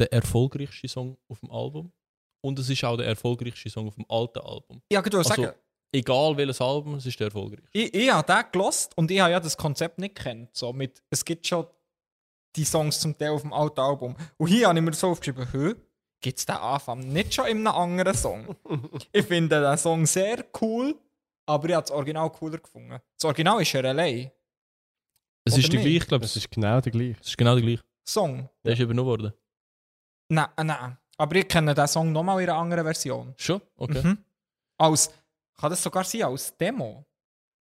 der erfolgreichste Song auf dem Album. Und es ist auch der erfolgreichste Song auf dem alten Album. Ja, ich Also- sagen, Egal welches Album, es ist der erfolgreichste. ich, ich habe den gelost und ich habe ja das Konzept nicht gekannt. So mit, es gibt schon die Songs zum Teil auf dem alten Album. Und hier habe ich mir so aufgeschrieben, hö, gibt es den Anfang nicht schon in einem anderen Song? ich finde den Song sehr cool, aber ich habe das Original cooler gefunden. Das Original ist er allein. Es Oder ist der nicht? gleiche, glaube Das ich. ist genau der gleiche. Es ist genau der gleiche. Song. Der ist übernommen worden. Nein, äh, nein. Aber ich kenne den Song nochmal in einer anderen Version. Schon? Okay. Mhm. Als, kann das sogar sein als Demo?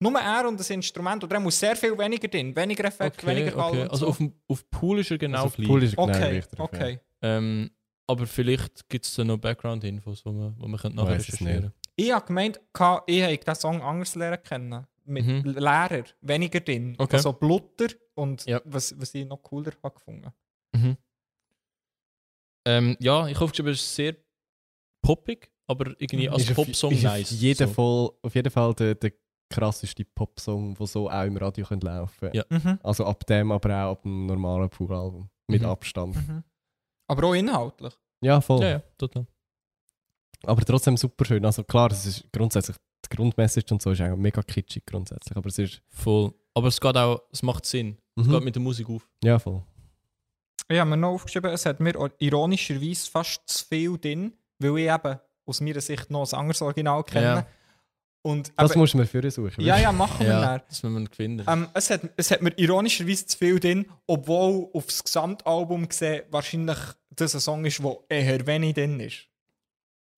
Nur er und das Instrument, oder er muss sehr viel weniger drin, weniger Effekt, Okay, weniger Hall okay. Also so. auf, dem- auf Pool ist er genau also auf gleich. Pool ist genau okay, drauf, okay. Ähm, aber vielleicht gibt es da noch Background-Infos, die man, wo man könnte nachher recherchieren Ich habe gemeint, ich habe den Song anders lernen kennen. Mit Mhm. Lehrer, weniger drin. Okay. Also Blutter und Ja. was, was ich noch cooler habe gefunden. Mhm. Ähm, ja, ich hoffe, es ist sehr poppig, aber irgendwie als Popsong nice. Auf jeden, so. Fall, auf jeden Fall der, der krasseste Popsong, der so auch im Radio könnte laufen Ja. Mhm. Also ab dem, aber auch ab dem normalen Pool-Album. Mit Mhm. Abstand. Mhm. Aber auch inhaltlich. Ja, voll. Ja, ja, total. Aber trotzdem super schön. Also klar, es ist grundsätzlich, die Grundmessage und so ist auch mega kitschig grundsätzlich. Aber es ist. Voll. Aber es geht auch, es macht Sinn. Es Mhm. geht mit der Musik auf. Ja, voll. Ich habe mir noch aufgeschrieben, es hat mir ironischerweise fast zu viel drin, weil ich eben aus meiner Sicht noch ein anderes Original kenne. Ja. Und Das musst du mir für suchen. ja, ja, machen wir Ja, dann. das müssen wir finden. Ähm, es, hat, es hat mir ironischerweise zu viel drin, obwohl aufs Gesamtalbum gesehen wahrscheinlich das ein Song ist, der eher wenig drin ist.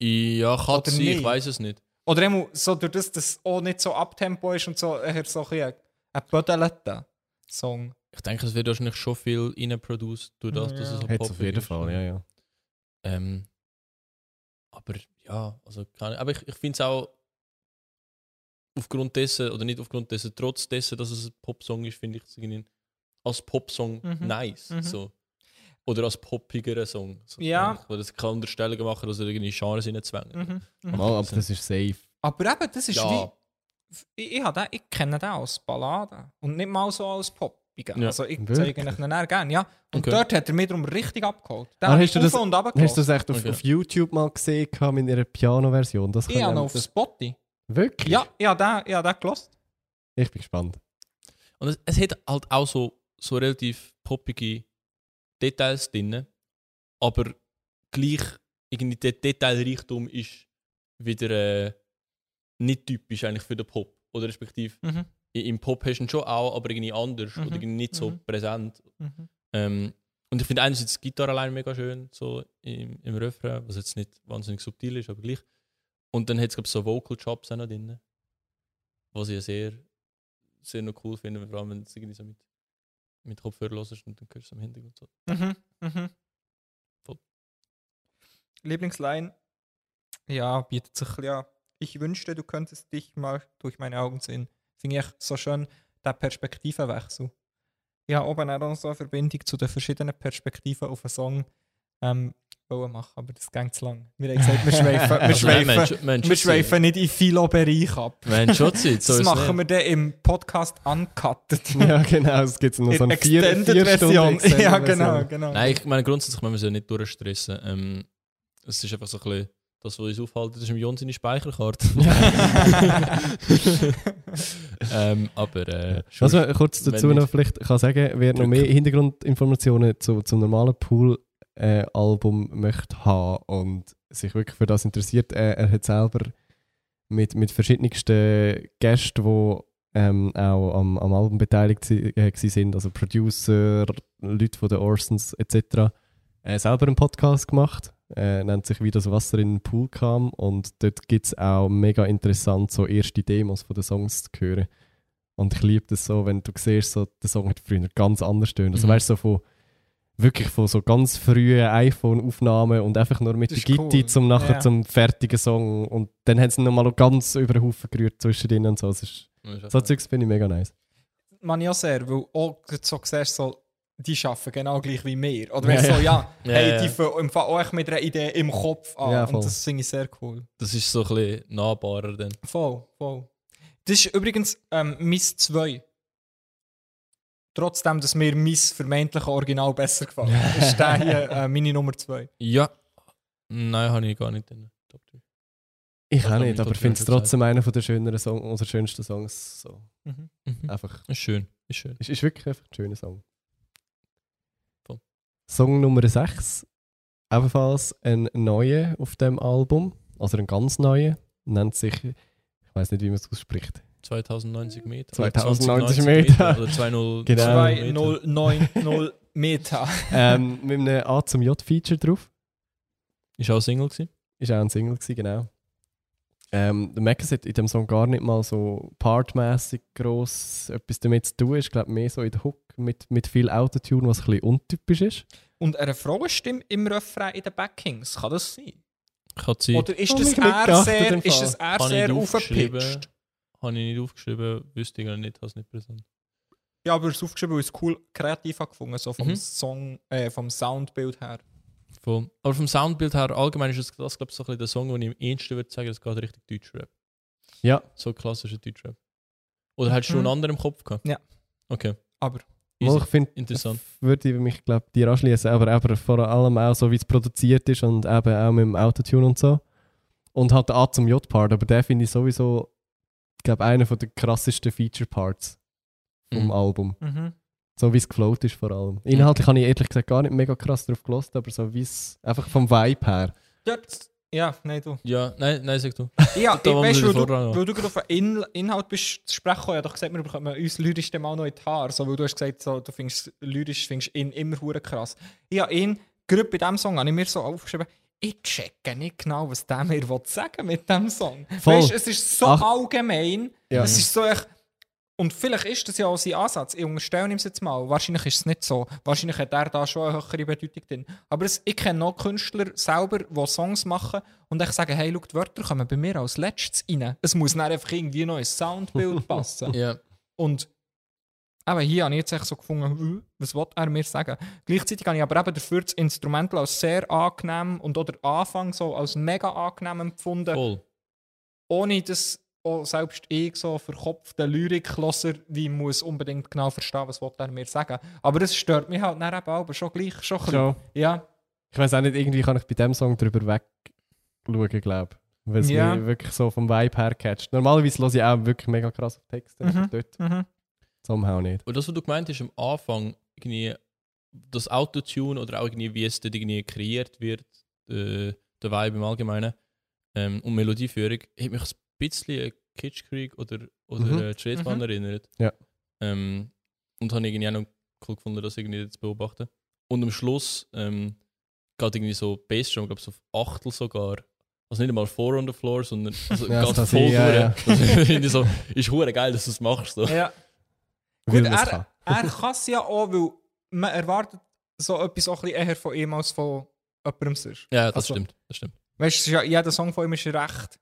ja, kann Oder sein, nicht? ich weiß es nicht. Oder eben so durch das, dass es auch nicht so Abtempo ist und so eher so ein, ein bödelter Song. ich denke, es wird wahrscheinlich schon viel reinproduced durch das, dass es Ja. so Hat auf jeden ist. Fall, ja, ja. Ähm, aber ja, also keine, aber ich, ich finde es auch aufgrund dessen, oder nicht aufgrund dessen, trotz dessen, dass es ein Popsong ist, finde ich es irgendwie als Popsong Mhm. nice. Mhm. So. Oder als poppigerer Song. So, Ja. Weil das kann Unterstellungen machen, dass er irgendwie Genres reinzwängen. Mhm. Mhm. Mal, aber das ist safe. Aber eben, das ist Ja. wie. Ich, ich, den, ich kenne den als Ballade. Und nicht mal so als Poppigen. Ja. Also ich Wirklich? zeige ihn dann gerne, ja. Und Okay. dort hat er mich darum richtig abgeholt. Den Ah, hast du das- auf und Hast du das echt auf, Okay. auf YouTube mal gesehen mit ihrer Piano-Version? Das Ich habe auf Spotify. Wirklich? Ja, ich habe den, ich habe den gelost. Ich bin gespannt. Und es, es hat halt auch so, so relativ poppige Details drin, aber gleich irgendwie der Detailreichtum ist wieder äh, nicht typisch eigentlich für den Pop. Oder respektive Mhm. im Pop hast du ihn schon auch, aber irgendwie anders Mhm. oder irgendwie nicht so Mhm. präsent. Mhm. Ähm, und ich finde einerseits die Gitarre allein mega schön, so im, im Refrain, was jetzt nicht wahnsinnig subtil ist, aber gleich. Und dann hat es, glaube ich, so Vocal Chops auch noch drin, was ich ja sehr, sehr noch cool finde, vor allem wenn du es irgendwie so mit, mit Kopfhörer hörst und dann hörst du es im Hintergrund so. Mhm. Mhm. Voll. Lieblingsline. Ja, bietet sich ja. Ich wünschte, du könntest dich mal durch meine Augen sehen. Finde ich so schön, der Perspektivenwechsel. Ja, oben auch noch so eine Verbindung zu den verschiedenen Perspektiven auf einen Song ähm, wollen machen, aber das geht zu lang. Wir haben gesagt, wir schweifen, wir Also, nein, schweifen, haben schon wir schweifen nicht in Philo-Bereich ab. Wir schon Zeit, so das ist machen wir dann im Podcast uncutted. ja, genau. Es gibt noch so eine vier, vier Extended-Version. Stunden Ja, genau, genau. Nein, ich meine, grundsätzlich müssen wir sie nicht durchstressen. Ähm, es ist einfach so ein bisschen, das, was uns aufhält, das ist im Jon seine Speicherkarte. ähm, aber äh, Was man kurz dazu noch vielleicht kann sagen, wer noch mehr Hintergrundinformationen zu, zum normalen Pool-Album möchte haben und sich wirklich für das interessiert, äh, er hat selber mit, mit verschiedensten Gästen, die ähm, auch am, am Album beteiligt äh, sind, also Producer, Leute von den Orsons etc., äh, selber einen Podcast gemacht. Äh, nennt sich «Wie das Wasser in den Pool kam» und dort gibt es auch mega interessant so erste Demos von den Songs zu hören. Und ich liebe das so, wenn du siehst, so, der Song hat früher ganz anders tönt. Also Mhm. weißt du, so von wirklich von so ganz frühen iPhone-Aufnahmen und einfach nur mit Das der Gitti cool. zum nachher Ja. zum fertigen Song. Und dann haben sie nochmal ganz über den Haufen gerührt zwischendrin und so. Das ist, so Zeugs finde ich mega nice. Man ja sehr, weil auch so siehst, so, die arbeiten genau gleich wie wir. Oder wenn ja. so, ja, Ja, hey, ja. die fangen auch mit einer Idee im Kopf an. Ja, und das finde ich sehr cool. Das ist so ein bisschen nahbarer dann. Voll, voll. Das ist übrigens ähm, Miss 2. Trotzdem, dass mir mein vermeintlicher Original besser gefällt, ist der hier äh, meine Nummer 2. Ja. Nein, habe ich gar nicht in der Top 3. Ich auch nicht, aber ich finde es trotzdem einer von der schöneren Song, unserer schönsten Songs. So. Mhm. Mhm. Einfach, Ist schön, ist schön. ist, ist wirklich einfach ein schöner Song. Voll. Song Nummer 6, ebenfalls ein neuer auf dem Album, also ein ganz neuer, nennt sich, ich weiß nicht, wie man es ausspricht. 2090 Meter. 2090 oder Meter. Oder 20 Genau. 2090 Meter. ähm, mit einem A zum J-Feature drauf. Ist auch Single gewesen. Ist auch ein Single gewesen, genau. Ähm, der Mackes hat in dem Song gar nicht mal so partmäßig gross etwas damit zu tun. Ich glaube mehr so in der Hook mit, mit viel Autotune, was ein bisschen untypisch ist. Und eine Frauenstimme im Refrain in den Backings, kann das sein? Kann sie. Oder ist Hab das geachtet sehr, ist das ich sehr aufgepitcht? Habe ich nicht aufgeschrieben, wüsste ich gar nicht, habe es nicht präsent. Ja, aber es ist aufgeschrieben, weil ich es cool kreativ gefunden, so vom Mhm. Song, äh, vom Soundbild her. Voll. Aber vom Soundbild her, allgemein ist das, das glaube ich, so ein bisschen der Song, den ich am ehesten würde sagen, das geht richtig Deutschrap. Ja, So klassischer Deutschrap. Oder hättest du Mhm. einen anderen im Kopf gehabt? Ja. Okay. Aber Easy. ich finde, Interessant. würde ich mich glaube dir anschließen, aber eben vor allem auch so, wie es produziert ist und eben auch mit dem Autotune und so. Und halt der A zum J-Part, aber der finde ich sowieso, glaube, einer von der krassesten Feature-Parts vom Mhm. Album. mhm. So wie es gefloat ist vor allem. Inhaltlich habe ich ehrlich gesagt gar nicht mega krass drauf gelost, aber so wie es einfach vom Vibe her. Dort, ja, nein, du. Ja, nein, nein, sag du. Ja, Da ich weißt, weil du, weil du gerade auf den In Inhalt bist zu sprechen, ich habe doch gesagt, wir bekommen uns lyrisch dem auch noch in die Haare. So, weil du hast gesagt, so, du findest lyrisch findest ihn immer hure krass. Ich habe ihn, gerade bei diesem Song, habe ich mir so aufgeschrieben, ich checke nicht genau, was der mir sagen mit diesem Song. Voll. Weißt, es ist so Ach. allgemein, Ja. es ist so echt, Und vielleicht ist das ja auch sein Ansatz. Ich unterstelle ihm es jetzt mal. Wahrscheinlich ist es nicht so. Wahrscheinlich hat er da schon eine höhere Bedeutung drin. Aber es, ich kenne noch Künstler selber, die Songs machen und ich sage, hey, schau, die Wörter kommen bei mir als letztes rein. Es muss dann einfach irgendwie noch ins Soundbild passen. Ja. Und eben hier habe ich jetzt echt so gefunden, was will er mir sagen? Gleichzeitig habe ich aber eben dafür das Instrumental als sehr angenehm und auch der Anfang so als mega angenehm empfunden Voll. ohne dass auch selbst ich so verkopfter Lyrikloser wie muss unbedingt genau verstehen, was er mir sagen. Aber es stört mich halt dann eben auch schon gleich schon ein. Schon. Ja, Ich weiß auch nicht, irgendwie kann ich bei dem Song drüber wegschauen, glaube ich. Weil es Ja. mich wirklich so vom Vibe her catcht. Normalerweise höre ich auch wirklich mega krass auf Texte, Mhm. aber dort mhm. Somehow nicht. Und das, was du gemeint hast am Anfang, irgendwie das Autotune oder auch irgendwie, wie es dort irgendwie kreiert wird, äh, der Vibe im Allgemeinen ähm, und Melodieführung, hat mich ein bisschen an Kitschkrieg oder, oder Mhm. äh, Tretbahn Mhm. erinnert. Ja. Ähm, und habe irgendwie auch noch cool gefunden, das irgendwie zu beobachten. Und am Schluss ähm, geht irgendwie so Bassdrum, ich glaube so auf Achtel sogar. Also nicht einmal Four on the Floor, sondern also Ja, geht voll sein, ja, durch. ja. Ich so, ist hure geil, dass du es machst. So. ja. Gut, er, kann. er kann es ja auch, weil man erwartet so etwas auch ein bisschen eher von ihm als von jemandem sonst. Ja, das Also- stimmt. Das stimmt. Weißt du, ja, jeder Song von ihm ist ja recht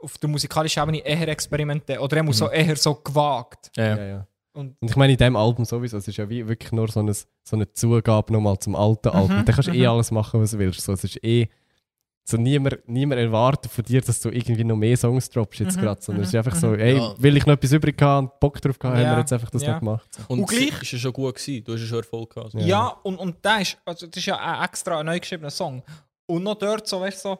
auf der musikalischen Ebene eher experimentell oder er muss Mhm. so eher so gewagt. Ja, ja. Ja, ja. Und Und ich meine, in diesem Album sowieso, es ist ja wie wirklich nur so eine, so eine Zugabe nochmal zum alten Album. Mhm, Da kannst du eh mhm. alles machen, was du willst. So, es ist eh, so niemand, niemand erwartet von dir, dass du irgendwie noch mehr Songs droppst jetzt Mhm, gerade, sondern es ist mhm, einfach so, mhm. ey, Ja. will ich noch etwas übrig haben und Bock drauf gehabt, haben Ja, wir jetzt einfach das ja. noch gemacht. Und, Und gleich- es ist ja schon gut gewesen. Du hast ja schon Erfolg gehabt. Also. Ja. Ja, und, und der ist, also das ist ja ein extra ein neu geschriebener Song. Und noch dort so, weißt du, so,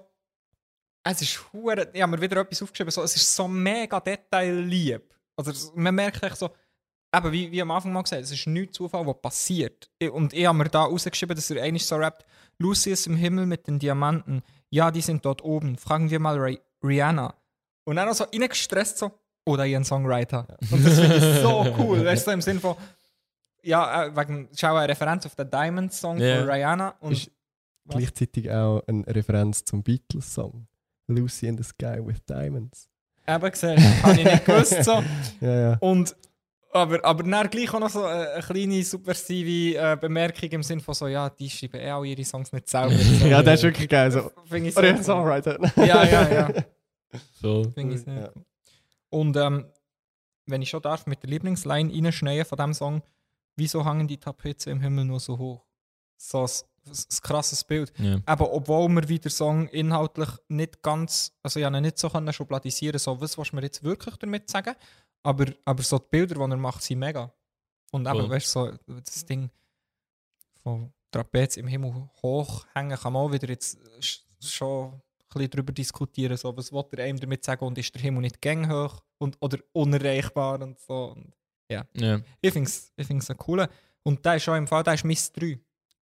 es ist hure, ich habe mir wieder etwas aufgeschrieben, so, es ist so mega detaillieb. Also es- man merkt echt so, eben wie, wie am Anfang mal gesagt, es ist nichts Zufall, was passiert. Und ich habe mir da rausgeschrieben, dass er eigentlich so rappt, Lucy ist im Himmel mit den Diamanten, ja, die sind dort oben, fragen wir mal Ri- Rihanna. Und dann noch so reingestresst so, oder ihren Songwriter. Und das finde ich so cool, weißt du, im Sinn von, ja, äh, wegen, schau eine Referenz auf den Diamond-Song Ja. von Rihanna. Und Ist- Was? Gleichzeitig auch eine Referenz zum Beatles-Song. Lucy in the Sky with Diamonds. eben gesehen, habe ich nicht gewusst. So. Ja, ja. Und, aber, aber dann gleich auch noch so eine, eine kleine subversive äh, Bemerkung im Sinn von so, ja, die schreiben eh auch ihre Songs nicht selber. So. Ja, das ist wirklich geil. So. Finde ich so Oder. Songwriter. Ja, ja, ja. So. Finde ich sehr Ja. Und ähm, wenn ich schon darf, mit der Lieblingsline reinschneiden von diesem Song, wieso hängen die Tapete im Himmel nur so hoch? So ein, ein, krasses Bild. Ja. Eben, obwohl wir wieder Song inhaltlich nicht ganz, also ja, nicht so können schubladisieren, so, was du mir jetzt wirklich damit sagen? Aber, aber so die Bilder, die er macht, sind mega. Und eben, weißt du, so, das Ding von Trapez im Himmel hochhängen, kann man auch wieder jetzt sch- schon ein bisschen darüber diskutieren, so, was will er einem damit sagen und ist der Himmel nicht gäng hoch und, oder unerreichbar und so. Und Ja. ich finde es ich find's cooler. Und der ist schon im Fall, der ist Miss 3.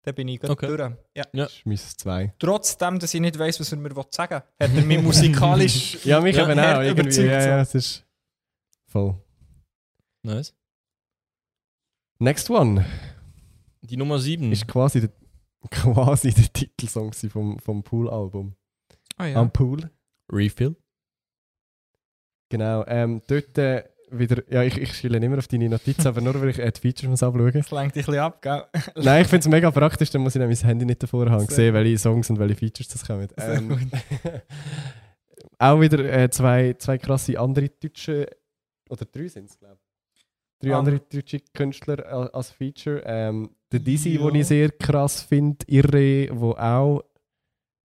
Da bin ich gerade Okay. durch. Ja. Ja. Das ist mein zwei. Trotzdem, dass ich nicht weiß, was er mir sagen will, hat er mich musikalisch Ja, mich Ja, eben auch. Irgendwie. überzeugt, Ja, ja, es ist voll. Nice. Next one Die Nummer 7. ist quasi der, quasi der Titelsong vom, vom Pool-Album. Ah, ja. Am Pool. Refill. Genau. Ähm, dort äh, wieder, ja, ich, ich schiele nicht mehr auf deine Notizen, aber nur weil ich äh, die Features muss abschauen Das lenkt dich ein bisschen ab, gell? Nein, ich finde es mega praktisch, dann muss ich nämlich das Handy nicht davor haben, Sehr sehen, welche Songs und welche Features das kommen. Sehr Ähm, gut. auch wieder äh, zwei, zwei krasse andere deutsche, oder drei sind es, glaube ich. Drei Ah. andere deutsche Künstler a- als Feature. Ähm, der Dizzy, Ja. den ich sehr krass finde, Irre, wo auch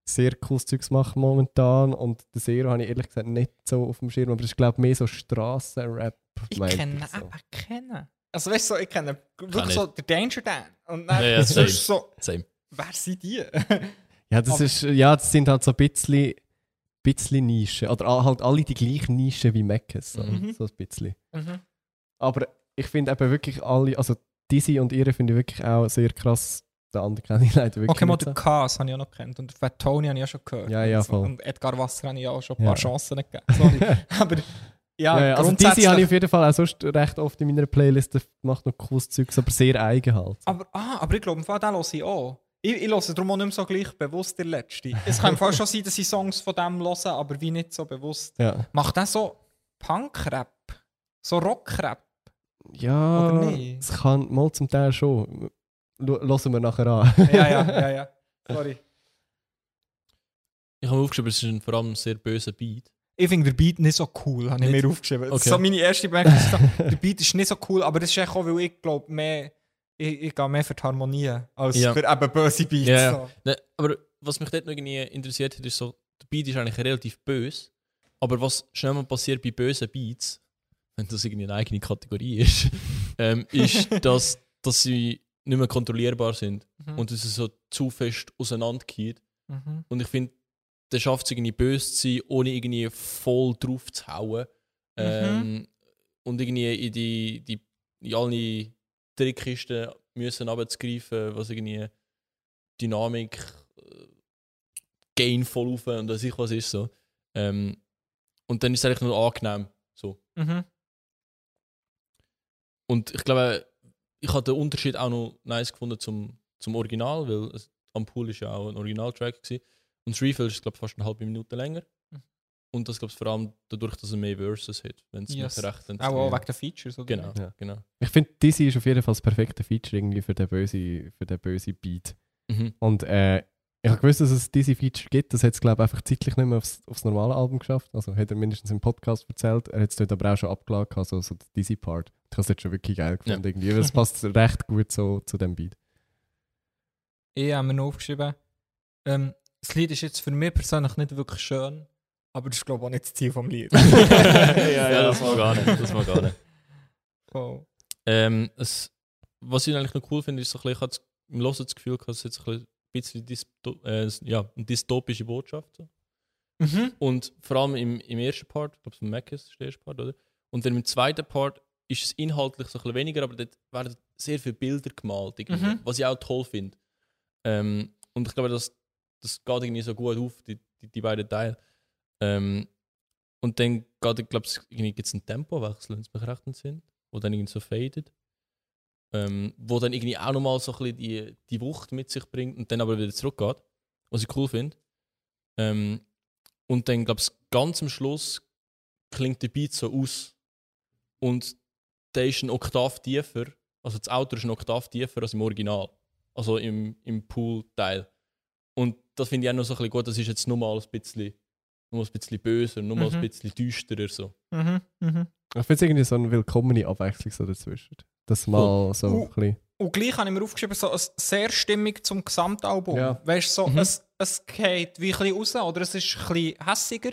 sehr cooles Zeugs macht momentan. Und der Zero habe ich ehrlich gesagt nicht so auf dem Schirm, aber das ist glaube ich mehr so Strassenrap. Ich kenne so. eben kennen. Also weißt du, so, ich kenne wirklich so den Danger Dan. Und dann Ja, ja, ist same. so, Same. wer sind die? Ja, das Aber- ist, ja, das sind halt so ein bisschen, bisschen Nischen. Oder halt alle die gleichen Nischen wie Meckes. So, Mhm. so ein bisschen. mhm. Aber ich finde eben wirklich alle, also Dizzy und ihre finde ich wirklich auch sehr krass. Der andere kenne ich leider wirklich Okay, mal den so. Kas habe ich auch noch gekannt. Und Fat Tony habe ich auch schon gehört. Ja, ja, voll. und Edgar Wasser habe ich auch schon ein Ja. paar Chancen gegeben. Sorry. Aber ja, Ja, ja, also Dizzy grundsätzlich. habe ich auf jeden Fall auch sonst recht oft in meiner Playlist. Der macht noch cooles Zeugs, aber sehr eigen halt. aber, ah, aber ich glaube, den höre ich auch. Ich, ich höre darum auch nicht mehr so gleich bewusst der letzte. Es kann Fall schon sein, dass ich Songs von dem höre, aber wie nicht so bewusst. Ja. Macht der so Punk-Rap? So Rockrap, Ja, oder nicht? es kann mal zum Teil schon. Hören wir nachher an. ja, ja, ja, ja. Sorry. Ich habe mir aufgeschrieben, es ist ein vor allem sehr böser Beat. Ich finde den Beat nicht so cool, habe ich mir aufgeschrieben. Das ist Okay. so meine erste Bemerkung. der Beat ist nicht so cool, aber das ist auch, weil ich glaube, mehr, ich, ich gehe mehr für die Harmonie als Ja. für eben böse Beats. Ja. So. Ne, aber was mich dort noch irgendwie interessiert hat, ist so, der Beat ist eigentlich relativ böse, aber was schnell mal passiert bei bösen Beats, wenn das irgendwie eine eigene Kategorie ist, ähm, ist, dass, dass sie nicht mehr kontrollierbar sind Mhm. und dass es so zu fest auseinandergeht. Mhm. Und ich finde, der schafft es irgendwie böse zu sein, ohne irgendwie voll drauf zu hauen. Ähm, Und irgendwie in die, die in alle Trickkisten müssen runterzugreifen, was irgendwie Dynamik, äh, Gain voll auf und weiß ich was ist so. Ähm, und dann ist es eigentlich nur angenehm. So. Mhm. Und ich glaube, ich habe den Unterschied auch noch nice gefunden zum, zum Original, weil es, am Pool ist ja auch ein Originaltrack gewesen. Und das Refill ist, glaube ich, fast eine halbe Minute länger. Und das, glaube ich, vor allem dadurch, dass er mehr Verses hat, wenn es Yes. mich recht Auch, interessiert. auch wegen den Features, oder? Genau, Ja. genau. Ich finde, Dizzy ist auf jeden Fall das perfekte Feature irgendwie für den bösen, für den bösen Beat. Mhm. Und äh, ich habe gewusst, dass es diese Feature gibt. Das hat es, glaube ich, einfach zeitlich nicht mehr aufs, aufs normale Album geschafft. Also hat er mindestens im Podcast erzählt. Er hat es dort aber auch schon abgeladen, also so der Dizzy Part. Ich habe es dort schon wirklich geil gefunden. Irgendwie. weil Es passt recht gut so zu dem Beat. Ich habe mir noch aufgeschrieben, ähm, das Lied ist jetzt für mich persönlich nicht wirklich schön, aber das ist, glaube ich, auch nicht das Ziel vom Lied. ja, das war gar nicht. Das war gar nicht. Voll. Ähm, es, was ich eigentlich noch cool finde, ist so ein bisschen, ich habe das- im Hören das Gefühl, gehabt, es ist jetzt ein bisschen- dysto äh, ja, eine dystopische Botschaft. So. Mhm. Und vor allem im, im ersten Part, ich glaube, vom Mac ist der erste Part, oder? Und dann im zweiten Part ist es inhaltlich so ein bisschen weniger, aber dort werden sehr viele Bilder gemalt, Mhm. was ich auch toll finde. Ähm, und ich glaube, das, das geht irgendwie so gut auf, die, die, die beiden Teile. Ähm, und dann geht, ich glaube, gibt es einen Tempowechsel, wenn es mich recht entsinnt, wo dann irgendwie so fadet. Ähm, wo dann irgendwie auch nochmal so ein bisschen die, die Wucht mit sich bringt und dann aber wieder zurückgeht. Was ich cool finde. Ähm, und dann, glaube ich, ganz am Schluss klingt der Beat so aus. Und der ist ein Oktav tiefer. Also das Auto ist ein Oktav tiefer als im Original. Also im, im Pool-Teil. Und das finde ich auch noch so ein bisschen gut. Das ist jetzt nochmal ein bisschen, nochmal ein bisschen böser, nochmal Mhm. ein bisschen düsterer. So. Mhm. Mhm. Ich finde es irgendwie so eine willkommene Abwechslung so dazwischen. Das mal so Uh. ein bisschen. Und gleich habe ich mir aufgeschrieben, so eine sehr stimmig zum Gesamtalbum. Ja. Weißt du, so, Mhm. es, es geht wie ein bisschen raus oder es ist ein bisschen hässiger,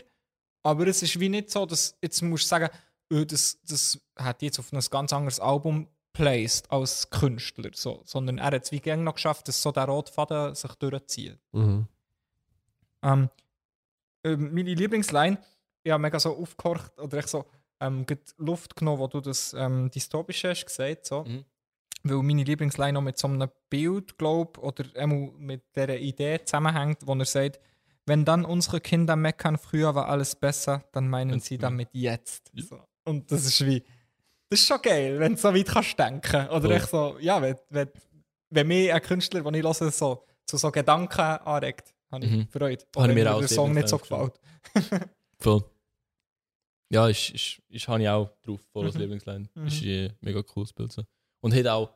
aber es ist wie nicht so, dass jetzt musst du sagen, öh, das, das hat jetzt auf ein ganz anderes Album placed als Künstler, so, sondern er hat es wie gerne noch geschafft, dass so der rote Faden sich durchzieht. Mhm. Ähm, ähm, meine Lieblingsline, ich habe mega so aufgehorcht oder echt so ähm, Luft genommen, wo du das ähm, Dystopische hast gesagt. So. Mhm. Weil meine Lieblingsline noch mit so einem Bild, glaube oder mit dieser Idee zusammenhängt, wo er sagt, wenn dann unsere Kinder meckern, früher war alles besser, dann meinen Und- sie damit jetzt. Ja. So. Und das ist wie, das ist schon geil, wenn du so weit kannst denken. Oder echt so, ja, wenn, wenn, wenn mich ein Künstler, den ich höre, so, zu so Gedanken anregt, habe ich Mhm. Freude. Habe wenn mir auch der Song nicht so gefallen, gefällt. Voll. Ja, ist, ist, ist, habe ich auch drauf, voll als Mhm. Lieblingsline. Mhm. Ist ein mega cooles Bild. So. Und hat auch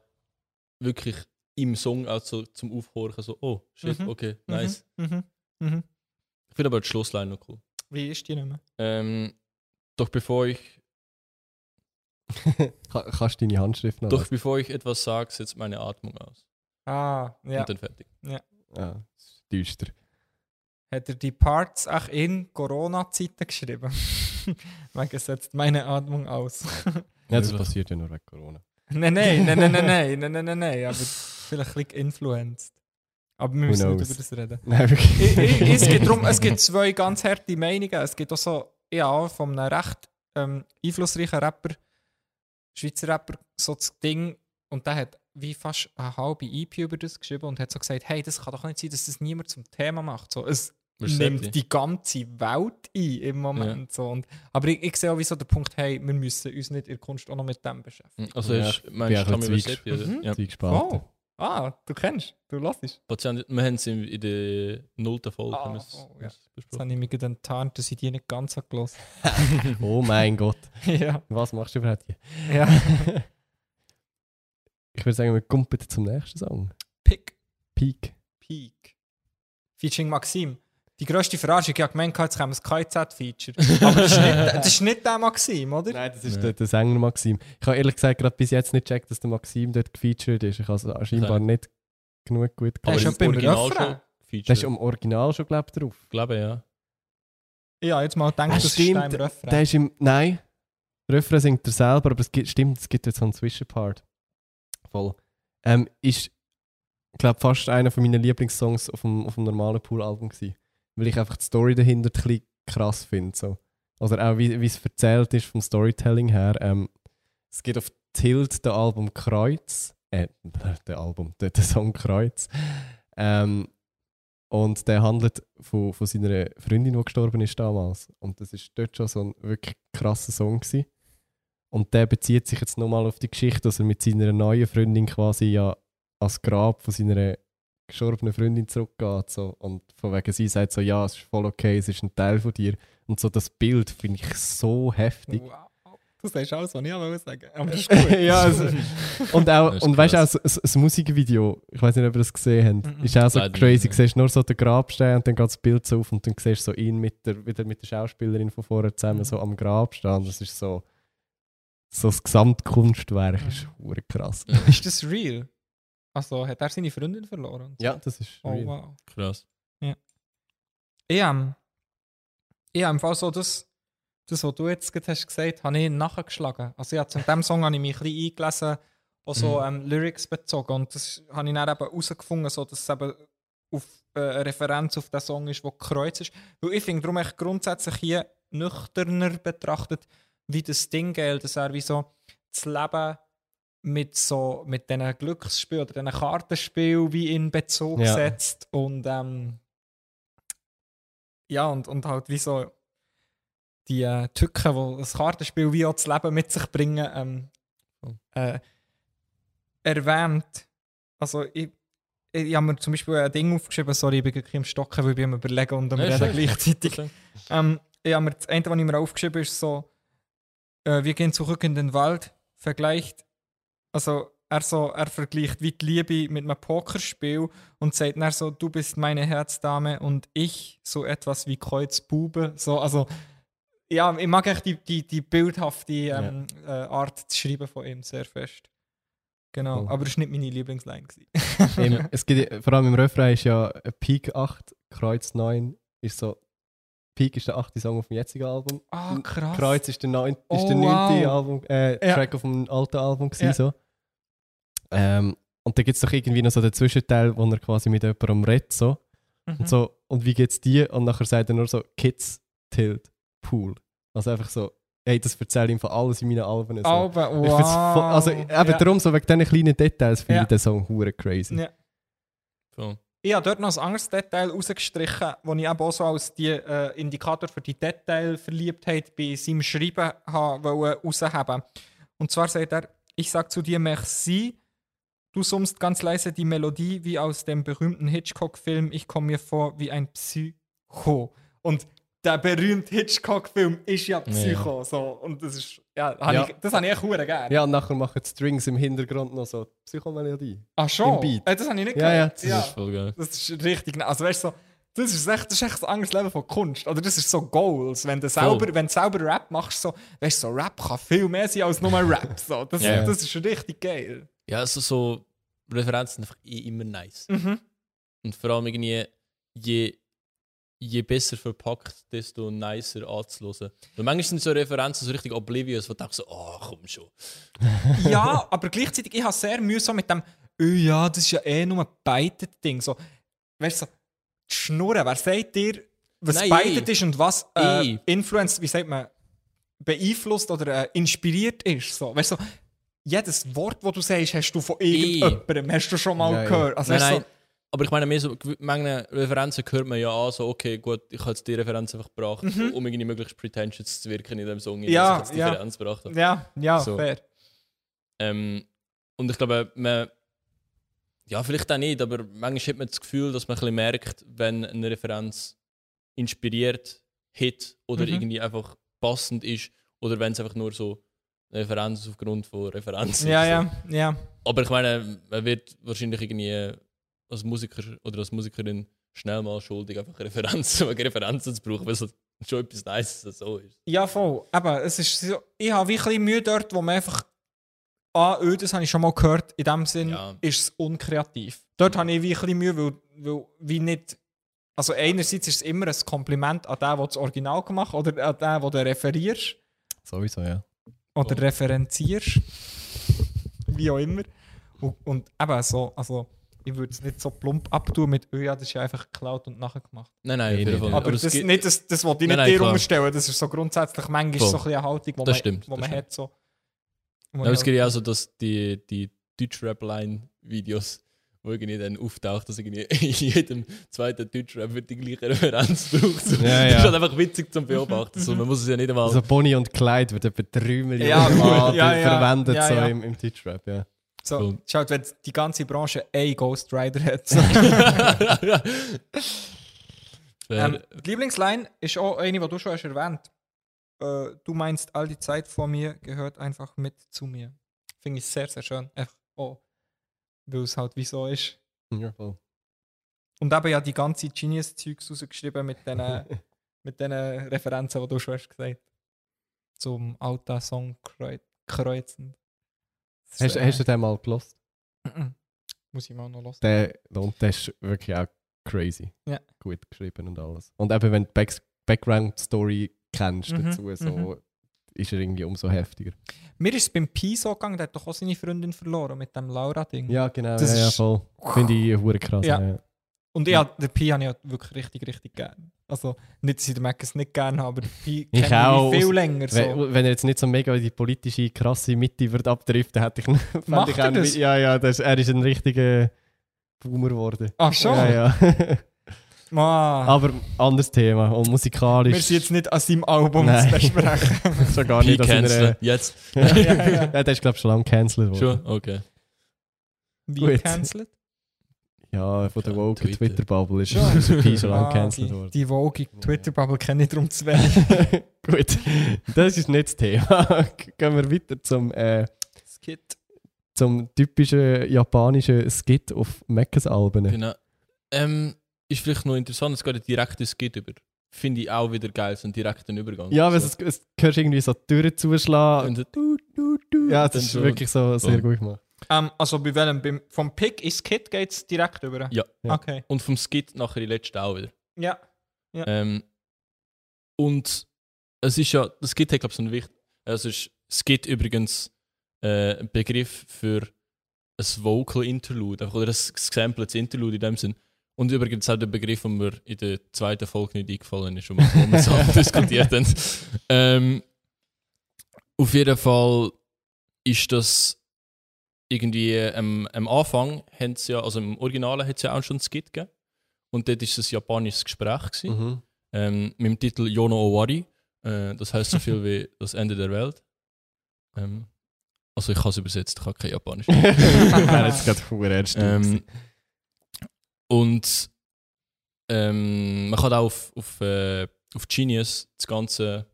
wirklich im Song auch so zum Aufhorchen so, oh, shit, Mhm. okay, nice. Mhm. Mhm. Ich finde aber die Schlussline noch cool. Wie ist die nicht mehr? Ähm, doch bevor ich, Ka- Kannst du deine Handschrift noch? doch bevor ich etwas sage, setzt meine Atmung aus. Ah, ja. Und dann fertig. Ja, das ist düster. Hat er die Parts auch in Corona-Zeiten geschrieben? Wegen setzt meine Atmung aus. Ja, das passiert ja nur wegen Corona. nein, nein, nein, nein, nein, nein, nein, nein, nein, nein, aber vielleicht ein bisschen influenced. Aber wir müssen nicht über das reden. Nein, wirklich. I- I- es, geht drum, es gibt zwei ganz harte Meinungen. Es gibt auch so, ja, von einem recht ähm, einflussreichen Rapper, Schweizer Rapper, so das Ding, und der hat wie fast eine halbe EP über das geschrieben und hat so gesagt, hey, das kann doch nicht sein, dass das niemand zum Thema macht. So, es nimmt die? ganze Welt ein im Moment. So. Und, aber ich, ich sehe auch wie so den Punkt, hey, wir müssen uns nicht in der Kunst auch noch mit dem beschäftigen. Also Ja, ist, ich meinst du oder? Mhm. Ja. Oh. Ah, du kennst, du lassest. Patient, wir haben es in, in der nullten Folge Ah, oh, ja. Jetzt habe ich mich enttarnt, dass ich die nicht ganz habe gehört Oh mein Gott. Ja. Was machst du überhaupt hier? ja. Ich würde sagen, wir kommen bitte zum nächsten Song. Pick. Peak. Peak. Featuring Maxim. Die grösste Verarschung, ich habe gemeint, jetzt kommt ein KZ-Feature. Aber das ist, nicht, das ist nicht der Maxim, oder? Nein, das ist Nein. der, der Sänger Maxim. Ich habe ehrlich gesagt gerade bis jetzt nicht gecheckt, dass der Maxim dort gefeatured ist. Ich habe es scheinbar Okay. nicht genug gut Der Aber ist ja beim Original Refrain. schon featured. Der ist im Original schon, glaube ich, drauf. glaube ja. Ja, jetzt mal gedacht, Ah, das ist stimmt. der im Refrain. Der ist im. Nein. Der Refrain singt er selber, aber es gibt, stimmt, es gibt jetzt so einen Zwischenpart. Voll. Ähm, ist, glaube fast einer von meinen Lieblingssongs auf dem, auf dem normalen Pool-Album gewesen. Weil ich einfach die Story dahinter ein bisschen krass finde. So. Also auch wie, wie es erzählt ist vom Storytelling her. Ähm, es geht auf Tilt, der Album Kreuz. Äh, der Album, der, der Song Kreuz. Ähm, und der handelt von, von seiner Freundin, die gestorben ist damals. Und das ist dort schon so ein wirklich krasser Song gewesen. Und der bezieht sich jetzt nochmal auf die Geschichte, dass er mit seiner neuen Freundin quasi ja ans Grab von seiner gestorbenen Freundin zurückgeht. So. Und von wegen sie sagt so, ja, es ist voll okay, es ist ein Teil von dir. Und so das Bild finde ich so heftig. Wow. Du sagst alles, was ich auch sagen Aber das ist gut. ja, also, und auch, Das ist und weißt du, auch so- das Musikvideo, ich weiß nicht, ob ihr das gesehen habt, Mhm. ist auch so Leider crazy. Du siehst nur so den Grabstein und dann geht das Bild so auf und dann siehst du so ihn mit der, wieder mit der Schauspielerin von vorher zusammen Mhm. so am Grab stehen. Das ist so, so das Gesamtkunstwerk ist hure krass. ist das real? Also, hat er seine Freundin verloren? Ja, das ist Oh, real. wow. Krass. Ich habe ich hab im Fall so das, das, was du jetzt gerade hast gesagt habe ich nachgeschlagen. Also hab, zu dem Song habe ich mich ein bisschen eingelesen, auch so Mhm. ähm, Lyrics bezogen. Und das habe ich dann eben herausgefunden, so, dass es eben auf, äh, eine Referenz auf den Song ist, der Kreuz ist. Weil ich finde darum echt grundsätzlich hier nüchterner betrachtet, wie das Ding gilt, dass er wie so das Leben mit so mit diesen Glücksspielen oder diesen Kartenspielen wie in Bezug Ja. setzt und ähm, ja und, und halt wie so die äh, Tücken, die das Kartenspiel wie auch das Leben mit sich bringen, ähm, Oh. äh, erwähnt. Also ich, ich, ich habe mir zum Beispiel ein Ding aufgeschrieben, sorry, ich bin gerade im Stocken, weil ich am überlegen und am Ja, Reden gleichzeitig. Ähm, ich habe mir das eine, was ich mir aufgeschrieben ist so, äh, wir gehen zurück in den Wald, vergleicht, also er, so, er vergleicht wie die Liebe mit einem Pokerspiel und sagt dann so, du bist meine Herzdame und ich so etwas wie Kreuzbube. So, also, ja, ich mag echt die, die, die bildhafte ähm, äh, Art zu schreiben von ihm sehr fest. Genau, Cool. aber das war nicht meine Lieblingsline. es gibt, ja- vor allem im Refrain ist ja Peak 8, Kreuz 9 ist so. Peak ist der achte Song auf dem jetzigen Album. Ah, krass. Kreuz ist der, neun, ist Oh, der neunte wow. Album, äh, Ja. Track auf dem alten Album gewesen, Ja. so. Ähm, und da gibt es doch irgendwie noch so den Zwischenteil, wo er quasi mit jemandem redet, so. Mhm. Und so, und wie geht's dir? Und nachher sagt er nur so, Kids, Tilt, Pool. Also einfach so, hey, das erzähle ich ihm von alles in meinen Alben. So. Alben, wow. Voll, also eben Ja. darum, so wegen diesen kleinen Details finde Ja. ich den Song hure crazy. Ja. Voll. Ich habe dort noch ein anderes Detail rausgestrichen, das ich eben auch so als die, äh, Indikator für die Detailverliebtheit bei seinem Schreiben habe wollte rausheben. Und zwar sagt er, ich sag zu dir merci, du summst ganz leise die Melodie wie aus dem berühmten Hitchcock-Film, ich komme mir vor wie ein Psycho. Und der berühmte Hitchcock-Film ist ja Psycho. So. Und das ist, ja, hab Ja. Ich, das habe ich echt hure gerne. Ja, und nachher machen die Strings im Hintergrund noch so Psychomelodie. Ach schon? im Beat. Äh, das habe ich nicht Ja, ja, gehört. Das ist voll geil. Das ist richtig. Also weißt du, so, das ist echt, das ist echt ein anderes Level von Kunst. Oder das ist so Goals. Wenn du selber, wenn du selber Rap machst, so, weißt du, so Rap kann viel mehr sein als nur Rap. So. Das, Ja. das ist richtig geil. Ja, also so Referenzen sind einfach eh immer nice. Mhm. Und vor allem irgendwie, je, je besser verpackt, desto nicer anzuhören. Weil manchmal sind so Referenzen so richtig oblivious, wo du denkst so, oh, komm schon. ja, aber gleichzeitig, ich habe sehr mühsam mit dem, oh ja, das ist ja eh nur ein Beitet-Ding. So, weißt du, so, die Schnurren, wer sagt dir, was Nein, Beitet ist und was äh, influenced, wie sagt man, beeinflusst oder äh, inspiriert ist. So, weißt du, jedes Wort, das du sagst, hast du von irgendjemandem, hast du schon mal Ja, gehört. Also, nein, nein. Aber ich meine, mehr so, manche Referenzen hört man ja an, so, okay, gut, ich habe jetzt die Referenz einfach gebracht, um irgendwie möglichst pretentious zu wirken in dem Song, Mhm. Ja, dass ich jetzt die ja. Referenz gebracht habe. Ja, ja, So. fair. Ähm, und ich glaube, man, Ja, vielleicht auch nicht, aber manchmal hat man das Gefühl, dass man ein bisschen merkt, wenn eine Referenz inspiriert hat oder Mhm. irgendwie einfach passend ist oder wenn es einfach nur so Referenz aufgrund von Referenzen Ja, ja, ja. Aber ich meine, man wird wahrscheinlich irgendwie als Musiker oder als Musikerin schnell mal schuldig, einfach Referenzen, Referenzen zu brauchen, weil es halt schon etwas Nices so ist. Ja, voll. Aber es ist so, ich habe bisschen Mühe dort, wo man einfach. Ah, öh, das habe ich schon mal gehört. In dem Sinn Ja. ist es unkreativ. Dort habe ich bisschen Mühe, weil, weil wie nicht. Also, einerseits ist es immer ein Kompliment an den, der das Original gemacht hat, oder an den, den du referierst Sowieso, ja. Oder referenzierst. wie auch immer. Und, und eben so, also, ich würde es nicht so plump abtun mit, oh ja, das ist ja einfach geklaut und nachher gemacht. Nein, nein, nee. Aber, es das, nicht, das, das wollte ich Nein, nicht nein, dir klar. unterstellen. Das ist so grundsätzlich manchmal Voll. so ein bisschen eine Haltung, die man, stimmt, wo das man stimmt. hat. So, wo Ja, man aber es gibt ja auch so, dass die, die Deutsch-Rap-Line-Videos, wo irgendwie dann auftaucht, dass irgendwie in jedem zweiten Deutsch-Rap wird die gleiche Referenz braucht. So. Ja, Das ja. ist halt einfach witzig zum Beobachten. So, man muss es ja nicht einmal. Also Bonnie und Clyde wird etwa 3 Millionen Ja. Mal Ja, verwendet Ja, so im, im Deutschrap, ja. so, Cool. schaut, wenn die ganze Branche ein Ghost Rider hat. Ähm, die Lieblingsline ist auch eine, die du schon hast erwähnt. Äh, du meinst, all die Zeit vor mir gehört einfach mit zu mir. Finde ich sehr, sehr schön. Einfach, oh, weil es halt wie so ist. ja voll. Und eben ja die ganze Genius-Zeugs rausgeschrieben mit den mit den Referenzen, die du schon hast gesagt Zum alten Song kreu kreuzen. Das Hast, hast du den mal gelost? Muss ich mal noch los. Der, und der ist wirklich auch crazy. Ja. Gut geschrieben und alles. Und eben, wenn du die Back Background-Story kennst Mhm, dazu, so, mhm. Ist er irgendwie umso heftiger. Mir ist es beim Pi so gegangen, der hat doch auch seine Freundin verloren mit dem Laura-Ding. Ja, genau. Das ja, ja, voll. Finde ich hure krass. Ja. Ja. Ja. Und hab, den Pi habe ich ja wirklich richtig, richtig gern. Also, nicht, dass ich den Mac es nicht gern habe, aber den Pi Ich kenne ich viel länger. So. Wenn, wenn er jetzt nicht so mega in die politische, krasse Mitte wird abdriften, hätte ich, Macht ich er das? Ja, ja, das, er ist ein richtiger Boomer geworden. Ach schon? Ja, ja. Ah, Aber anderes Thema. Und musikalisch. wir sind jetzt nicht an seinem Album Nein. zu besprechen. schon gar nicht. in canceln. einer- Jetzt. ja, ja. ja, der ist, glaube ich, schon lange cancelled worden. Schon? Okay. Wie cancelled? Ja, von der Ja, Woke Twitter. Twitter-Bubble ist Pi schon lange Ah, cancelled die, worden. die Vogue Twitter-Bubble kenne ich darum zu wenig. Gut, das ist nicht das Thema. Gehen wir weiter zum, äh, Skit. zum typischen japanischen Skit auf Meckes Alben. Genau. Ähm, ist vielleicht noch interessant, es geht ein direktes Skit über. Finde ich auch wieder geil, so einen direkten Übergang. Ja, weil so. es, es hörst irgendwie so die Türen zuschlagen. Und so, du, du, du, Ja, das ist so- wirklich so sehr gut gemacht. Ähm, also bei welchem? Beim, vom Pick ins Skit geht es direkt über? Ja. Ja. Okay. Und vom Skit nachher die letzte auch wieder. Ja. Ähm, und es ist ja, das Skit hat glaube ich so einen Wicht. Also ist Skit übrigens äh, ein Begriff für ein Vocal Interlude einfach- oder ein gesampeltes Interlude in dem Sinn. Und übrigens auch der Begriff, der mir in der zweiten Folge nicht eingefallen ist, wo wir, so diskutiert haben. Ähm, auf jeden Fall ist das irgendwie ähm, am Anfang ja, also im Originalen hat es ja auch schon ein Skit gegeben. Und dort war es ein japanisches Gespräch. Gewesen Mhm. ähm, mit dem Titel Yono Owari. Äh, das heißt so viel wie das Ende der Welt. Ähm, also ich habe es übersetzt, ich habe kein Japanisch. Wäre jetzt gerade ernst. ähm, und ähm, man kann auch auf, auf, äh, auf Genius das ganze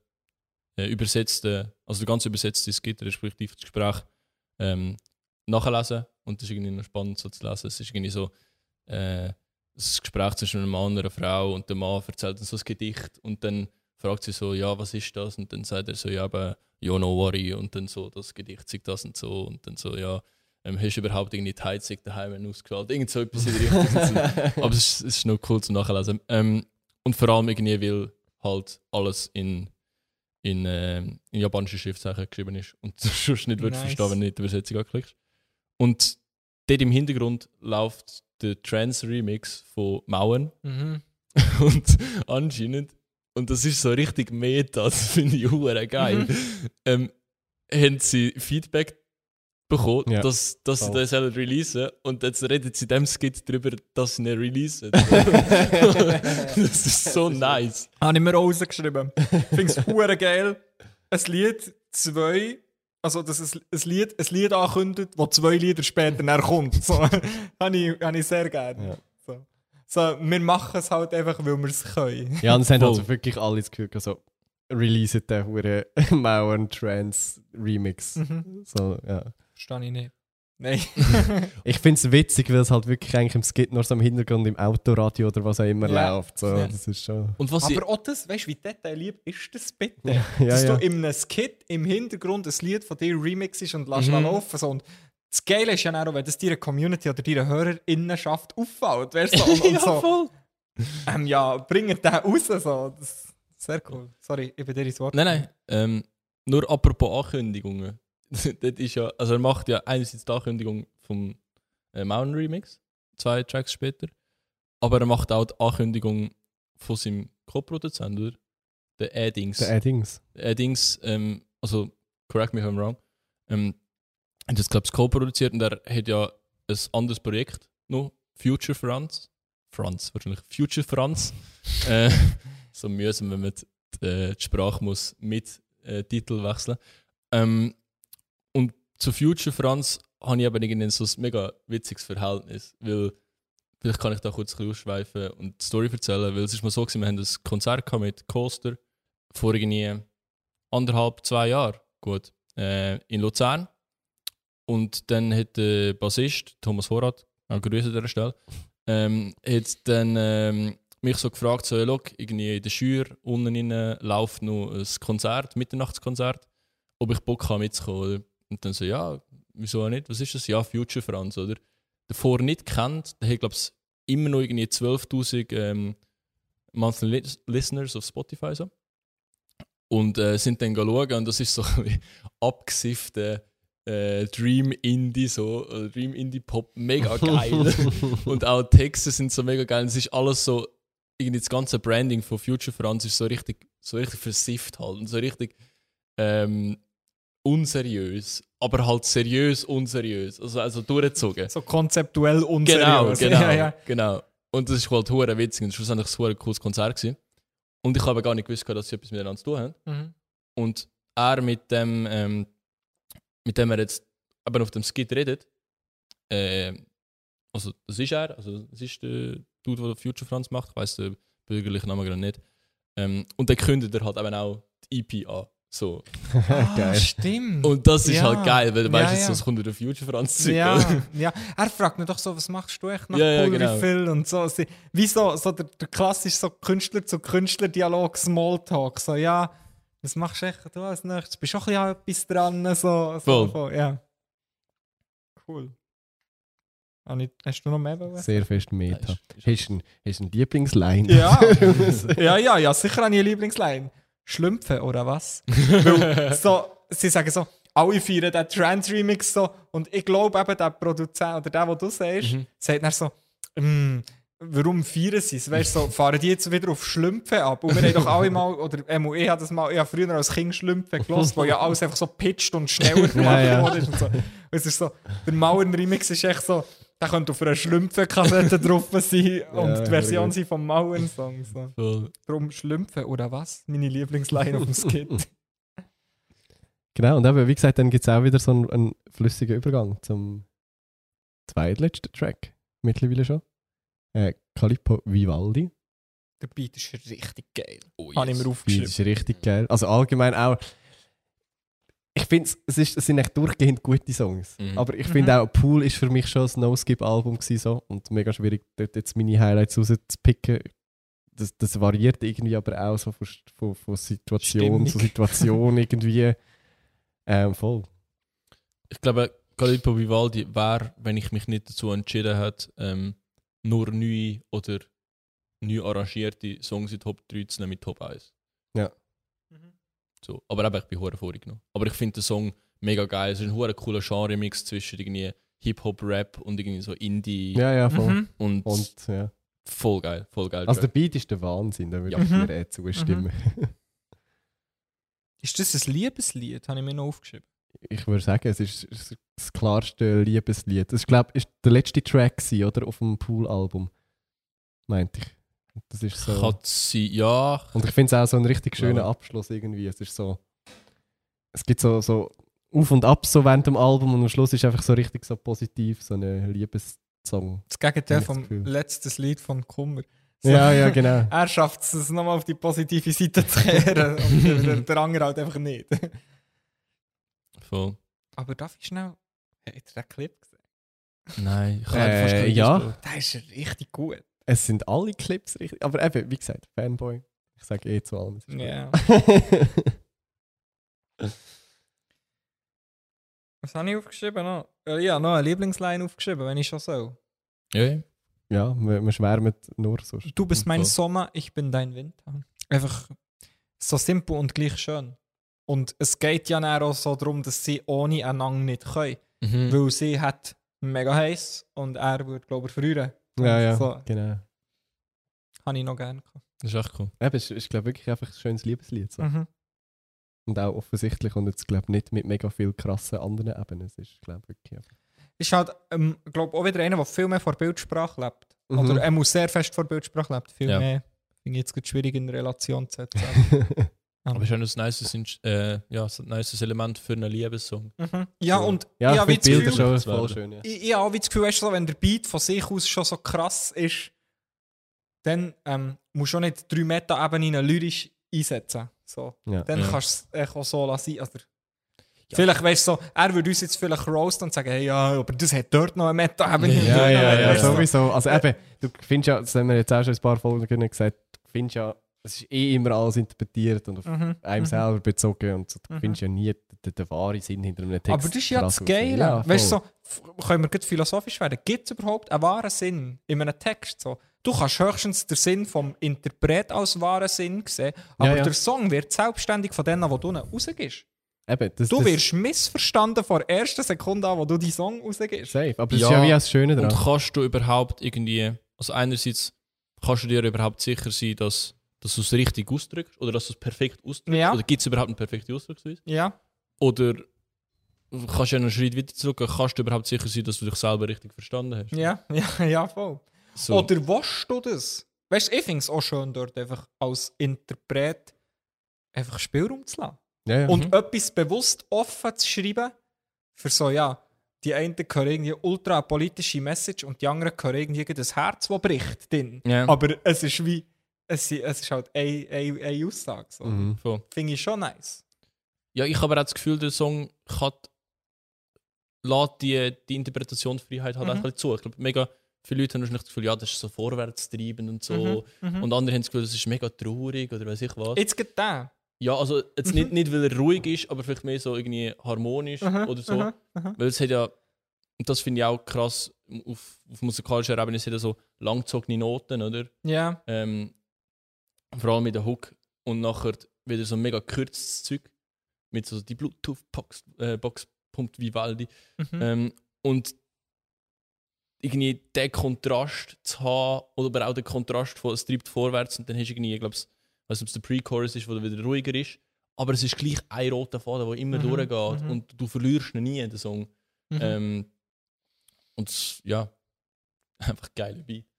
äh, übersetzte, also der ganze übersetzte Skit, respektive das Gespräch, ähm, nachlesen. Und das ist irgendwie noch spannend so zu lesen. Es ist irgendwie so äh, das Gespräch zwischen einem Mann und einer Frau und der Mann erzählt dann so ein Gedicht und dann fragt sie so, ja, was ist das? Und dann sagt er so, ja, aber you no worry und dann so, das Gedicht sagt das und so und dann so, ja, ähm, hast du überhaupt irgendwie die Heizung daheim ausgeschaltet? Irgend so etwas in die Richtung. Aber es ist, es ist noch cool zum Nachlesen. Ähm, und vor allem irgendwie, weil halt alles in, in, ähm, in japanischen Schriftzeichen geschrieben ist und du sonst nicht würdest Nice. verstehen, wenn du nicht die Übersetzung anklickst. Und dort im Hintergrund läuft der Trance-Remix von Mauern Mhm. und anscheinend, und das ist so richtig Meta, das finde ich hure geil, Mhm. ähm, haben sie Feedback bekommen, Ja, dass, dass sie das sollen releasen und jetzt reden sie in dem Skit darüber, dass sie nicht releasen. das ist so nice. Habe ich mir auch rausgeschrieben. Ich finde es hure geil. Ein Lied, zwei also dass es ein Lied, ein Lied ankündigt, das zwei Lieder später dann kommt. So, habe ich, habe ich sehr gerne. Ja. So. so, wir machen es halt einfach, weil wir es können. Ja, und es haben also wirklich alle das Gefühl, so, release den Hure Mauern Trance Remix. Mhm. So, ja. Verstehe ich nicht. Nein. Ich finde es witzig, weil es halt wirklich eigentlich im Skit nur so im Hintergrund im Autoradio oder was auch immer Ja. läuft. So, Ja. Das ist schon. Und was Aber auch das, weißt du, wie detailliert ist das bitte? Ja, dass ja. du in einem Skit im Hintergrund ein Lied von dir remixest und lässt Mhm. laufen. So. Und das Geile ist ja auch, wenn das deiner Community oder deiner HörerInnenschaft auffällt. Weißt du, und, und ja, so, voll. ähm, ja, bringt den raus. So. Das, sehr cool. Sorry, ich bin dir ins Wort. Nein, nein. Ähm, nur apropos Ankündigungen. das ist ja, also er macht ja einerseits die Ankündigung vom äh, Mountain Remix, zwei Tracks später. Aber er macht auch die Ankündigung von seinem Co-Produzent, oder? Der Addings. Der Addings. Addings, ähm, also, correct me if I'm wrong, ähm, hat das, glaube ich, co-produziert und er hat ja ein anderes Projekt noch, Future Franz. Franz, wahrscheinlich. Future Franz. äh, so mühsam, wenn man die, äh, die Sprache muss mit äh, Titel wechseln ähm, zu Future Franz habe ich eben irgendwie so ein mega witziges Verhältnis, weil vielleicht kann ich da kurz ausschweifen und die Story erzählen, weil es ist mal so gewesen, wir haben ein Konzert mit Coaster vor irgendwie anderthalb, zwei Jahren, gut, äh, in Luzern. Und dann hat der Bassist, Thomas Vorrat, auch Grüße an dieser Stelle, ähm, hat dann ähm, mich so gefragt, so, look, irgendwie in der Schür unten innen läuft noch ein Konzert, Mitternachtskonzert, ob ich Bock habe mitzukommen. Und dann so, ja, wieso auch nicht? Was ist das? Ja, Future Franz, oder? Davor nicht kennt, der hat, glaube ich, immer noch irgendwie 12'000 ähm, Monthly Lis- Listeners auf Spotify so. Und äh, sind dann schauen und das ist so wie abgesiffte äh, Dream Indie, so äh, Dream Indie Pop, mega geil. und auch Texte sind so mega geil. Es ist alles so, irgendwie das ganze Branding von Future Franz ist so richtig, so richtig versifft halt und so richtig ähm, unseriös, aber halt seriös unseriös, also, also durchgezogen. So konzeptuell Genau, unseriös. genau, Ja, ja. genau. Und das ist halt hure witzig und schlussendlich ein hure cooles Konzert gewesen. Und ich habe gar nicht gewusst, dass sie etwas miteinander zu tun haben. Mhm. Und er mit dem, ähm, mit dem er jetzt eben auf dem Skit redet, äh, also das ist er, also das ist der Dude, der Future Franz macht, ich weiß den bürgerlichen Namen gerade nicht. Ähm, und dann kündet er halt eben auch die EP an. So. Ah, Geil. stimmt. Und das ist Ja. halt geil, weil du weißt Ja, jetzt, ja. sonst kommt der Future Franz zurück. ja, oder? ja, er fragt mich doch so, was machst du echt nach Ja, ja, genau. Und so. Wie so, so der, der klassische so Künstler zu Künstler-Dialog, Smalltalk. So, ja, was machst du echt du als nächstes? Bist du auch ein bisschen etwas dran? So, so, Voll. voll, ja. Cool. Ich- Hast du noch mehr? wollen? Sehr fest Meta. Ist- ist- Hast du einen, hast einen Lieblingsline? Ja. ja, ja, ja, sicher eine Lieblingsline. Schlümpfe oder was? So, sie sagen so, alle feiern den Trans-Remix so. Und ich glaube eben, der Produzent oder der, den du sagst, Mhm. sagt dann so, «Mm, warum feiern sie es? Weißt du, so, fahren die jetzt wieder auf Schlümpfe ab? Und wir haben doch alle mal, oder ähm, ich habe das mal, ich habe früher als Kind Schlümpfe gelassen, wo ja alles einfach so pitcht und schneller gemacht Ja, ja. worden ist. Und so. Und es ist so, der Mauern-Remix ist echt so, der könnte auf einer Schlümpfe-Kassette drauf sein und Ja, die Version sein vom Mauern-Song. So. Drum Schlümpfe oder was? Meine Lieblingsline auf dem Skit. Genau, und eben, wie gesagt, dann gibt es auch wieder so einen, einen flüssigen Übergang zum zweitletzten Track. Mittlerweile schon. Äh, Calippo Vivaldi. Der Beat ist richtig geil. Oh, Habe ich yes. mir aufgeschrieben. ist richtig geil. Also allgemein auch. Ich finde, es, ist- es sind echt durchgehend gute Songs. Mhm. Aber ich Mhm. finde auch, Pool ist für mich schon ein No-Skip-Album gewesen, so. Und mega schwierig, dort jetzt meine Highlights rauszupicken. Das, das variiert irgendwie aber auch so von, von, von Situation zu Stimmung. Situation irgendwie. Ähm, voll. Ich glaube, Calippo Vivaldi wäre, wenn ich mich nicht dazu entschieden hätte, ähm, nur neue oder neu arrangierte Songs in Top 3 zu nehmen mit Top 1. So. Aber eben, ich bin hure vorgenommen. Aber ich finde den Song mega geil. Es ist ein hure cooler Genre-Mix zwischen irgendwie Hip-Hop-Rap und irgendwie so Indie Ja, ja, voll. Mhm. und, Und, ja. voll geil, voll geil. Also der Track. Beat ist der Wahnsinn, da würde Ja. ich Mhm. dir eh zustimmen. Ist das ein Liebeslied? Habe ich mir noch aufgeschrieben. Ich würde sagen, es ist es ist das klarste Liebeslied. Das glaube ich der letzte Track gewesen, oder auf dem Pool-Album, meinte ich. Das ist so. Kann sie, ja. Und ich finde es auch so ein richtig schöner Ja. Abschluss irgendwie. Es ist so. Es gibt so, so auf und ab so während dem Album und am Schluss ist einfach so richtig so positiv, so ein Liebessong. Das Gegenteil vom letzten Lied von Kummer. So. Ja, ja, genau. Er schafft es, es nochmal auf die positive Seite zu kehren und der, der andere halt einfach nicht. Voll. Aber darf ich schnell... Habt ihr den Clip gesehen? Nein, ich Äh, fast ja. Der ist richtig gut. Es sind alle Clips richtig. Aber eben, wie gesagt, Fanboy. Ich sage eh zu allem. Ja. Was habe ich aufgeschrieben noch? Ja, noch eine Lieblingsline aufgeschrieben, wenn ich schon so. Ja, ja. wir, wir schwärmen nur sonst. Du bist mein Voll. Sommer, ich bin dein Winter. Einfach so simpel und gleich schön. Und es geht ja dann auch so darum, dass sie ohne einander nicht können. Mhm. Weil sie hat mega heiß und er würde, glaube ich, verlieren. Ja, ja, So, genau. habe ich noch gerne gehabt. Das ist echt cool. Eben, es ist, glaube wirklich einfach ein schönes Liebeslied. So. Mhm. Und auch offensichtlich und jetzt glaube nicht mit mega viel krassen anderen Ebenen. Es ist glaube wirklich einfach. Ist halt, ähm, glaube auch wieder einer, der viel mehr vor Bildsprache lebt. Mhm. Oder er muss sehr fest vor Bildsprache lebt. Viel Ja. mehr. Finde ich jetzt schwierig in Relation zu setzen. Aber es ist auch ein nices, Inst- äh, ja, ein nices Element für einen Liebessong. Mhm. Ja, So. und ja, ich ich habe wie finde das Bilder Gefühl, schon das voll schön. Ja. ich, ich habe auch wie das Gefühl, weißt du, so, wenn der Beat von sich aus schon so krass ist, dann ähm, musst du auch nicht drei Meta-Ebenen lyrisch einsetzen. So. Ja. Dann Ja. kannst du es auch so lassen. Also, Vielleicht weißt du so, er würde uns jetzt vielleicht roasten und sagen, hey, ja, aber das hat dort noch eine Meta-Ebene. Ja, ja, ja, sowieso. Also eben, du findest ja, das haben wir jetzt auch schon ein paar Folgen gesagt, du findest ja, es ist eh immer alles interpretiert und auf Mhm. einem mhm. selber bezogen und so, du Mhm. findest ja nie den, den wahren Sinn hinter einem Text. Aber das ist ja das. Geile. Ja, weißt du, so, können wir gut philosophisch werden? Gibt es überhaupt einen wahren Sinn in einem Text? So? Du kannst höchstens den Sinn vom Interpret als wahren Sinn sehen, aber Ja, ja. der Song wird selbstständig von denen, die du rausgibst. Eben, das, Du das wirst missverstanden von der ersten Sekunde an, wo du die Song rausgibst. safe. Aber das Ja, ist ja wie das Schöne Und daran. kannst du überhaupt irgendwie, also einerseits kannst du dir überhaupt sicher sein, dass, dass du es richtig ausdrückst oder dass du es perfekt ausdrückst? Ja. Oder gibt es überhaupt eine perfekte Ausdrucksweise? Ja. Oder kannst du ja einen Schritt weiter zurück, kannst du überhaupt sicher sein, dass du dich selber richtig verstanden hast? Ja, ja, ja, voll. So. Oder willst du das? Weißt du, ich finde es auch schön, dort einfach als Interpret einfach Spielraum zu lassen. Ja, ja. Und Mhm. etwas bewusst offen zu schreiben, für so, ja, die einen hören irgendwie ultra eine politische Message und die anderen hören irgendwie das Herz, das bricht. Drin. ja, Aber es ist wie, es, ist halt eine, eine, eine Aussage. So. Mhm. Finde ich schon nice. ja, ich habe auch das Gefühl, der Song kann, lässt die, die Interpretationsfreiheit halt Mhm. einfach zu. Ich glaube, mega viele Leute haben wahrscheinlich das Gefühl, ja, das ist so vorwärtstreibend und so. Mhm, mhm. Und andere haben das Gefühl, das ist mega traurig oder weiß ich was. Jetzt geht der. Ja, also jetzt Mhm. nicht, nicht, weil er ruhig ist, aber vielleicht mehr so irgendwie harmonisch Mhm, oder so. mhm, mhm. Weil es hat ja, und das finde ich auch krass, auf, auf musikalischer Ebene, es hat ja so langgezogene Noten, oder? Ja. Ähm, vor allem mit der Hook und nachher wieder so mega kürzes Zeug mit so die Bluetooth-Box äh, Box pumpt Vivaldi. Mhm. Ähm, und irgendwie den Kontrast zu haben, oder aber auch den Kontrast von es treibt vorwärts und dann hast du irgendwie, ich glaube, ich weiß nicht, ob es der Pre-Chorus ist, wo der wieder ruhiger ist, aber es ist gleich ein roter Faden, der immer Mhm, durchgeht mhm. und du verlierst ihn nie in den Song. Mhm. Ähm, und ja, einfach geile Beat.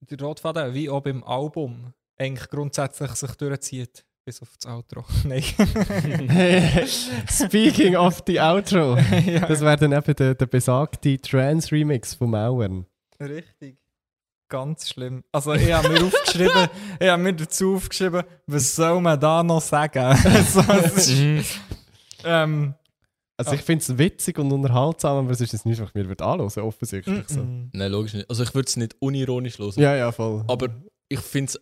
Der Rotfaden, wie auch beim Album, eigentlich grundsätzlich sich durchzieht. Bis auf das Outro. Nein. Speaking of the Outro. ja, Das wäre dann eben der, der besagte Trance-Remix vom Mauern. richtig. Ganz schlimm. Also ich habe mir aufgeschrieben, ich habe mir dazu aufgeschrieben, was soll man da noch sagen? so, ist, ähm, Also Ah. ich finde es witzig und unterhaltsam, aber es ist jetzt nicht, was ich mir würde anhören offensichtlich. So. mm, Nein, logisch nicht. Also ich würde es nicht unironisch hören. Ja, ja, voll. Aber ich finde es.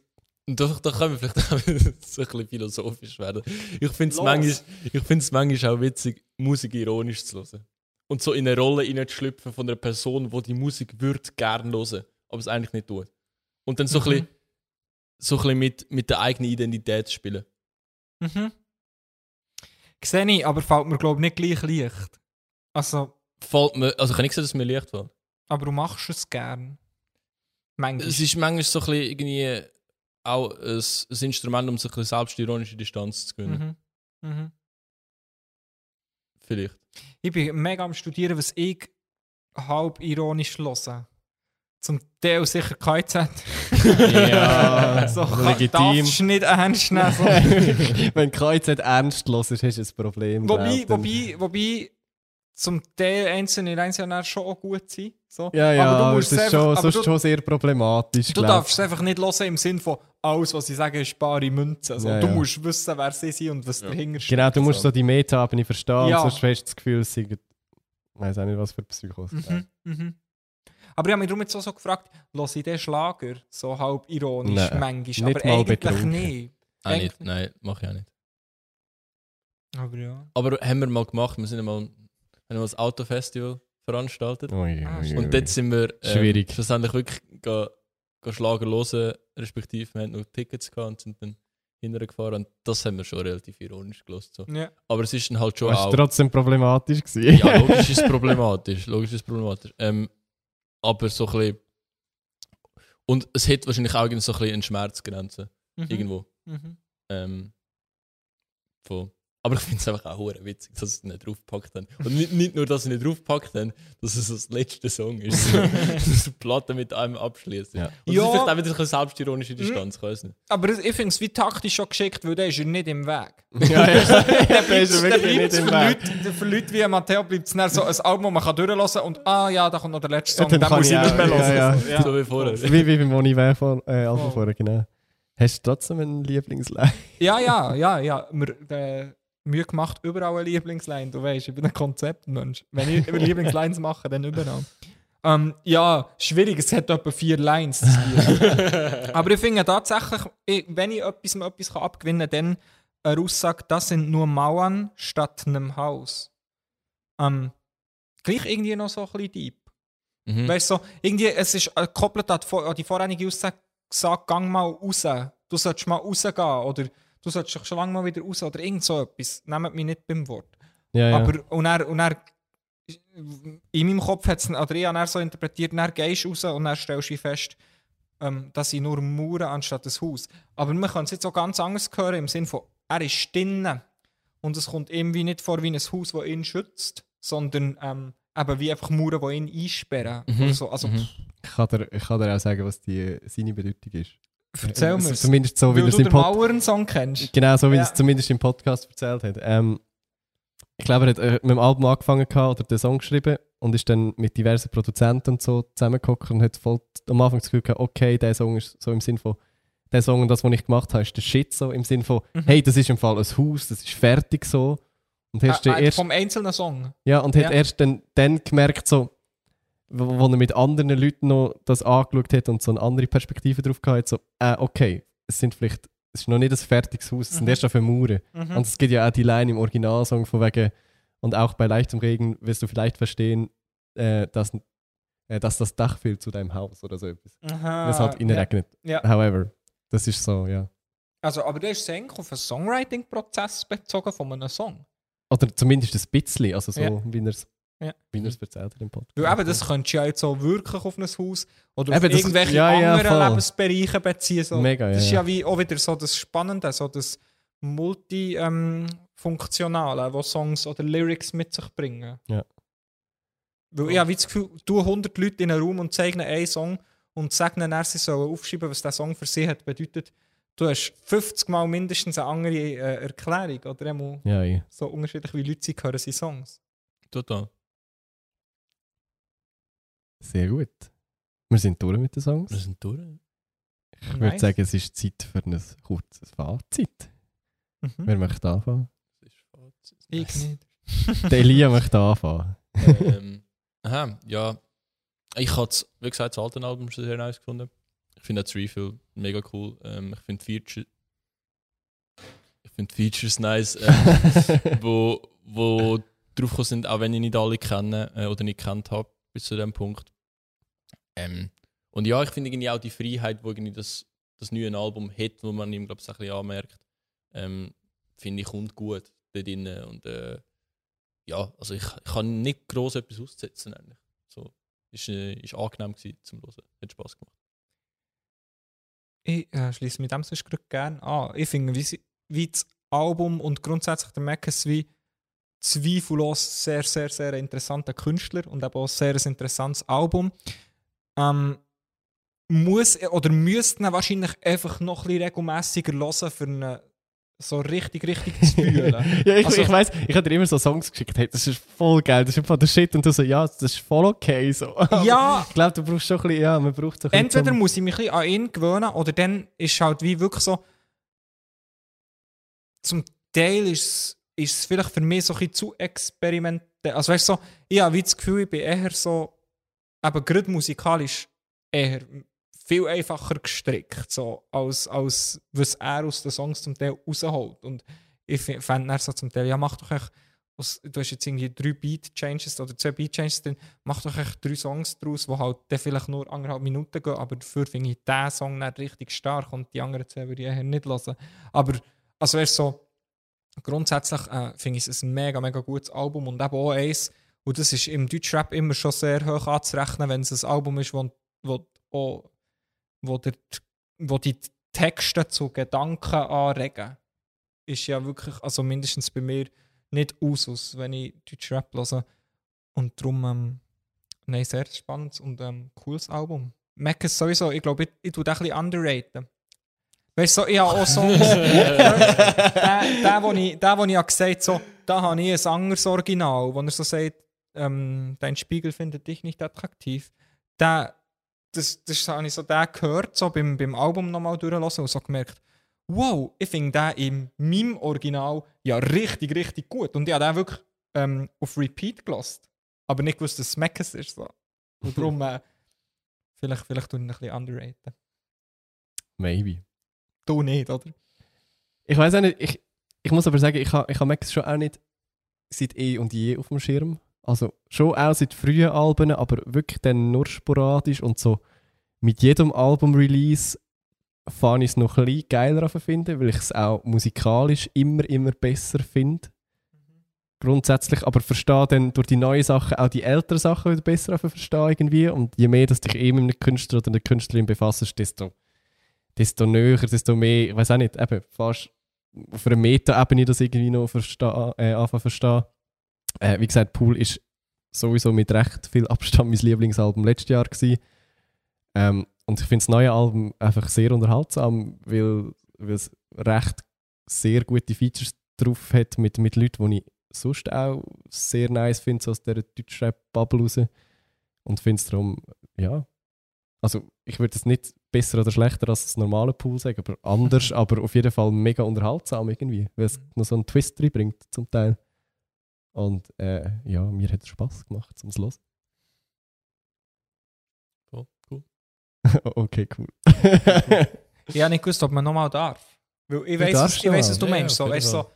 Da, da können wir vielleicht auch so ein bisschen philosophisch werden. Ich finde es manchmal, ich find's manchmal auch witzig, Musik ironisch zu hören. Und so in eine Rolle hineinzuschlüpfen von einer Person, die die Musik würde gerne hören, aber es eigentlich nicht tut. Und dann so ein Mhm. bisschen, so ein bisschen mit, mit der eigenen Identität spielen. mhm. Sehe ich, aber fällt mir glaube ich nicht gleich leicht. Also, Fällt mir, also ich habe nicht gesagt, dass es mir leicht fällt. aber du machst es gern. Manchmal. Es ist manchmal so ein bisschen irgendwie auch ein, ein Instrument, um sich ein selbstironische Distanz zu gewinnen. Mhm. Mhm. Vielleicht. Ich bin mega am Studieren, was ich halb ironisch höre. Zum Teil sicher KZ. Ja, so kann, legitim. darfst du nicht ernst nehmen. So. Wenn KZ ernst los ist, hast du ein Problem. wobei, dann- wobei, wobei zum Teil einzelne dann schon auch gut sein. So. Ja, ja, aber du musst das es ist schon, einfach- aber sonst du- schon sehr problematisch. Du glaub. darfst es einfach nicht hören im Sinn von alles, was sie sagen, ist bare Münze. Also, Ja, du ja. musst wissen, wer sie sind und was Ja. dahinter steht. Genau, du musst so so. die Meta-Ebene verstehen, Ja. sonst hast du das Gefühl, es sei, ich weiß auch nicht, was für Psychos. Mhm, mhm. Aber ich habe mich darum jetzt auch so gefragt, höre ich den Schlager so halb ironisch Nein, manchmal, nicht aber mal eigentlich betrunken. nicht. Auch nicht. Nein, mach ich auch nicht. Aber ja. Aber haben wir mal gemacht, wir sind einmal haben mal das Autofestival veranstaltet. Ui, Ah, ui, ui. Und dort sind wir ähm, Schwierig. schlussendlich wirklich ga, ga Schlager hören, respektive wir hatten noch Tickets gehabt und sind dann hinterher gefahren. Und das haben wir schon relativ ironisch gelost. So. ja. Aber es ist dann halt schon Das war auch. trotzdem problematisch. Gewesen. Ja, logisch ist es problematisch. Logisch ist es problematisch. Ähm, aber so ein bisschen. Und es hat wahrscheinlich auch so ein bisschen eine Schmerzgrenze. Mhm. Irgendwo. Mhm. Ähm, von, aber ich finde es einfach auch hure witzig, dass sie es nicht draufgepackt haben. Und nicht, nicht nur, dass sie nicht draufgepackt haben, dass es das letzte Song ist. Dass die Platte mit einem abschließt. Ja. Und das Ja. ist vielleicht auch wieder eine selbstironische Distanz, ich weiß nicht. Aber ich finde es wie taktisch schon geschickt, weil der ist ja nicht im Weg. ja, ja. Der ist wirklich nicht im für, Weg. Leute, für Leute wie Matteo bleibt es so ein Album, das man kann durchlassen kann und ah ja, da kommt noch der letzte Song, Ja, dann den muss ich ich nicht mehr hören. ja, ja. So, ja. So wie vorher. wie, wie beim Moni Weh vor, äh, Album Voll. vorher, genau. Hast du trotzdem einen Lieblingsline? Ja, ja, ja, ja. Mir äh, Mühe gemacht, überall eine Lieblingsline. Du weißt, ich bin ein Konzeptmensch. Wenn ich über Lieblingslines mache, dann überall. Ähm, ja, schwierig, es hat etwa vier Lines. Aber ich finde tatsächlich, ich, wenn ich etwas, etwas kann abgewinnen kann, dann eine Aussage, das sind nur Mauern statt einem Haus. Ähm, gleich irgendwie noch so ein bisschen deep. Mhm. Weißt du, so, irgendwie, es ist äh, gekoppelt an die, vor- an die vorherige Aussage gesagt, gang mal raus. Du solltest mal rausgehen oder du solltest schon lange mal wieder raus oder irgend so etwas. Nehmt mich nicht beim Wort. Ja, ja. Aber und er, und er, in meinem Kopf hat es, er so interpretiert, dann gehst du raus und dann stellst du fest, ähm, dass ich nur Mauern anstatt ein Haus. Aber man kann es jetzt auch ganz anders hören, im Sinne von, er ist drinnen und es kommt irgendwie nicht vor wie ein Haus, das ihn schützt, sondern ähm, eben wie einfach Mauern, die ihn einsperren. Mhm. Oder so. Also, Mhm. ich, kann dir, ich kann dir auch sagen, was die, seine Bedeutung ist. Erzähl mir Zumindest so, wie er es du im den Pod Mauern-Song kennst. Genau, so wie Ja. es zumindest im Podcast erzählt hat. Ähm, ich glaube, er hat mit dem Album angefangen gehabt, oder den Song geschrieben und ist dann mit diversen Produzenten und so zusammengekommen und hat voll am Anfang das Gefühl gehabt, okay, der Song ist so im Sinn von, der Song und das, was ich gemacht habe, ist der Shit so im Sinn von, Mhm. hey, das ist im Fall ein Haus, das ist fertig so. Und hast du äh, erst, vom einzelnen Song. ja, und ja. hat erst dann, dann gemerkt, so, wo, wo er mit anderen Leuten noch das angeschaut hat und so eine andere Perspektive drauf gehabt hat, so, äh, okay, es sind vielleicht, es ist noch nicht ein fertiges Haus, es sind Mhm. erst auf Mauern. Mhm. Und es gibt ja auch die Line im Originalsong von wegen, und auch bei leichtem Regen wirst du vielleicht verstehen, äh, dass, äh, dass das Dach fehlt zu deinem Haus oder so etwas. Aha, es halt Ah, ja. Ja. However, das ist so, ja. Also, aber du hast eigentlich auf einen Songwriting-Prozess bezogen von einem Song. Oder zumindest ein bisschen, also so, Ja. wie er es Ja. wie er es erzählt hat im Podcast. Weil eben, das könntest du ja jetzt so wirklich auf ein Haus oder auf Eben, das- irgendwelche ja, ja, anderen voll. Lebensbereiche beziehen. So. Mega, ja. das ist ja. ja wie auch wieder so das Spannende, so das Multifunktionale, was Songs oder Lyrics mit sich bringen. Ja. Weil ich habe wie das Gefühl, du 100 Leute in einen Raum und zeigen einen Song und sagen dann, sie sollen aufschreiben, was der Song für sie hat bedeutet. Du hast 50 Mal mindestens eine andere äh, Erklärung oder einmal ja, ja. so unterschiedlich wie Leute sind, hören sie Songs. Total. Sehr gut. Wir sind durch mit den Songs. Wir sind durch. Ich würde Nice. sagen, es ist Zeit für ein kurzes Fazit. Mhm. Wer möchte anfangen? Das ist Fazit. Ich nicht. Der Elia möchte anfangen. ähm, aha, ja. Ich habe wie gesagt, das alte Album schon sehr nice gefunden. Ich finde das Refill mega cool. Ähm, ich finde Feature ich finde Features nice, ähm, wo, wo drauf sind, auch wenn ich nicht alle kenne äh, oder nicht kennt habe bis zu dem Punkt. Ähm, und ja, ich finde irgendwie auch die Freiheit, wo irgendwie das, das neue Album hat, wo man ihm glaube ich ein bisschen anmerkt, ähm, finde ich kommt gut da drin und äh, ja, also ich, ich kann nicht groß etwas aussetzen eigentlich. So, ist, äh, ist angenehm gewesen zum Hören, hat Spaß gemacht. Ich äh, schließe mit dem sonst gerade gerne an. Ich finde, wie, wie das Album und grundsätzlich der Mac ist wie zweifellos sehr, sehr, sehr interessanter Künstler und eben auch sehr ein interessantes Album. Ähm, muss oder müsste ihn wahrscheinlich einfach noch ein bisschen regelmässiger hören, für ihn so richtig, richtig zu fühlen. ja, ich, Also- ich weiss, ich habe dir immer so Songs geschickt, hey, das ist voll geil, das ist einfach der Shit. Und du so, ja, das ist voll okay. So. ja, Ich glaube, du brauchst schon ein bisschen, ja, man braucht so ein entweder muss ich mich ein bisschen an ihn gewöhnen oder dann ist halt wie wirklich so. Zum Teil ist es- ist es vielleicht für mich so ein bisschen zu experimentell. Also weißt du, so, ich habe wie das Gefühl, ich bin eher so, eben gerade musikalisch eher viel einfacher gestrickt, so, als, als was er aus den Songs zum Teil rausholt. Und ich fände er so zum Teil, ja, mach doch echt, du hast jetzt irgendwie drei Beat-Changes oder zwei Beat-Changes drin, mach doch echt drei Songs daraus, die halt dann vielleicht nur anderthalb Minuten gehen, aber dafür finde ich diesen Song nicht richtig stark und die anderen zwei würde ich eher nicht hören. Aber, also erst so, grundsätzlich äh, finde ich es ein mega, mega gutes Album und eben auch eins, und das ist im Deutschrap immer schon sehr hoch anzurechnen, wenn es ein Album ist, wo, wo, auch, wo, der, wo die Texte zu Gedanken anregen. Ist ja wirklich, also mindestens bei mir, nicht Usus, wenn ich Deutschrap höre. Und darum, ähm, nein, sehr spannendes und ähm, cooles Album. Mac ist sowieso, ich glaube, ich, ich tue den ein bisschen underraten. Weißt du, so, ich habe auch Songs. der, der, wo ich, der, wo ich habe gesagt so, da habe ich ein anderes Original, wo er so sagt, ähm, dein Spiegel findet dich nicht attraktiv. Der, das, das habe ich so den gehört, so beim, beim Album nochmal durchlassen und so gemerkt, wow, ich finde den in meinem Original ja richtig, richtig gut. Und ich habe den wirklich ähm, auf Repeat gelassen. Aber nicht gewusst, dass es Mackes ist. So. Und darum, äh, vielleicht, vielleicht tue ich ihn ein bisschen underraten. Maybe. Du nicht, oder? Ich weiß auch nicht, ich, ich muss aber sagen, ich habe ich ha Max schon auch nicht seit eh und je auf dem Schirm. Also schon auch seit frühen Alben, aber wirklich dann nur sporadisch und so mit jedem Album-Release fange ich es noch ein bisschen geiler finden, weil ich es auch musikalisch immer, immer besser finde. Grundsätzlich, aber verstehe dann durch die neuen Sachen auch die älteren Sachen wieder besser verstehen irgendwie. Und je mehr dass dich eh mit einem Künstler oder einer Künstlerin befasst, desto, desto näher, desto mehr, ich weiß auch nicht, eben fast auf einer Meta-Ebene das irgendwie noch verstehen, äh, anfangen verstehen. Äh, wie gesagt, Pool ist sowieso mit recht viel Abstand mein Lieblingsalbum letztes Jahr gewesen. Ähm, und ich finde das neue Album einfach sehr unterhaltsam, weil, weil es recht sehr gute Features drauf hat mit, mit Leuten, die ich sonst auch sehr nice finde, so aus dieser Deutschrap-Bubble raus. Und finde es darum, ja, also ich würde es nicht besser oder schlechter als das normale Pool sagen, aber anders, aber auf jeden Fall mega unterhaltsam irgendwie, weil es noch so einen Twist reinbringt zum Teil. Und äh, ja, mir hat es Spaß gemacht, zum Los. Voll cool. okay, cool. Ich habe nicht gewusst, ob man nochmal darf. Weil ich weiß, was, ich weiss, was du. Ja, meinst. ja, so, weißt, so,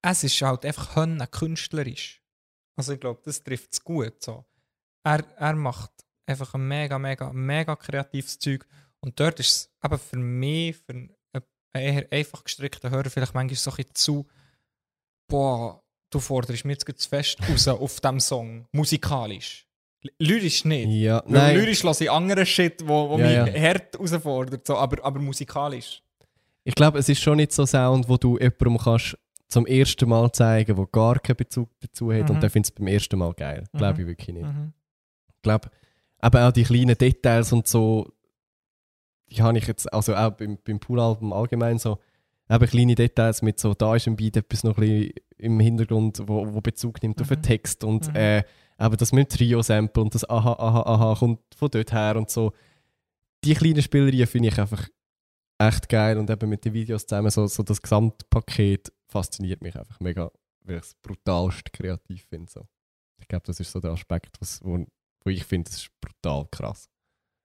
es ist halt einfach Hönne künstlerisch. Also ich glaube, das trifft es gut. So. Er, er macht einfach ein mega, mega, mega kreatives Zeug. Und dort ist es eben für mich, für einen eher einfach gestrickten Hörer, vielleicht manchmal so ein bisschen zu, boah, du forderst mir jetzt zu fest raus auf diesem Song, musikalisch. Lyrisch nicht. ja, nein. lyrisch lasse ich anderen Shit, wo, wo Ja, mich ja. hart herausfordert, so, aber, aber musikalisch. Ich glaube, es ist schon nicht so Sound, wo du jemandem kannst zum ersten Mal zeigen, wo gar keinen Bezug dazu hat Mhm. und der findet es beim ersten Mal geil. Glaube Mhm. ich wirklich nicht. Mhm. Ich glaube, eben auch die kleinen Details und so, die habe ich jetzt, also auch beim, beim Poolalbum allgemein so, eben kleine Details mit so, da ist ein Beat etwas noch ein bisschen im Hintergrund, wo, wo Bezug nimmt auf den Mhm. Text und Mhm. äh, eben das mit dem Trio-Sample und das Aha, Aha, Aha kommt von dort her und so. Die kleinen Spielereien finde ich einfach echt geil und eben mit den Videos zusammen, so, so das Gesamtpaket fasziniert mich einfach mega, weil ich es brutalst kreativ finde. So. Ich glaube, das ist so der Aspekt, was, wo, wo ich finde, das ist brutal krass.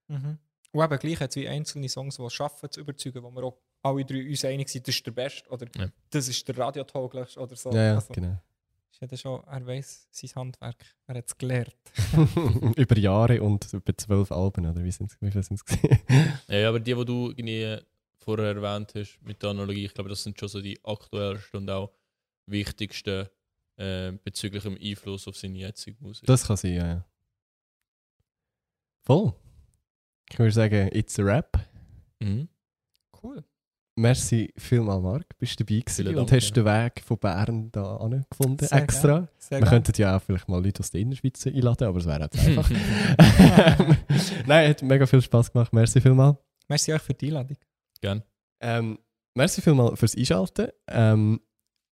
Mhm. Und eben gleich hat es wie einzelne Songs, die es schaffen, zu überzeugen, wo wir auch alle drei uns einig sind, das ist der Beste oder Ja. das ist der radiotauglichste oder so. ja, ja, Also, genau. ist ja schon, er weiß sein Handwerk, er hat es gelernt. über Jahre und über zwölf Alben, oder wie, sind's, wie viel sind es? Ja, aber die, die du irgendwie vorher erwähnt hast mit der Analogie, ich glaube, das sind schon so die aktuellsten und auch wichtigsten äh, bezüglich dem Einfluss auf seine jetzige Musik. das kann sein, ja, ja. Voll. Ich würde sagen, it's a rap. mhm. Merci vielmal, Marc. Bist du dabei gewesen Vielen und Dank, hast den Weg von Bern da gefunden Sehr extra. gerne. Sehr Wir gerne. könnten ja auch vielleicht mal Leute aus der Innerschweiz einladen, aber es wäre jetzt einfach. Nein, hat mega viel Spaß gemacht. Merci vielmal. Merci euch für die Einladung. Gern. Ähm, merci vielmal fürs Einschalten. Ähm,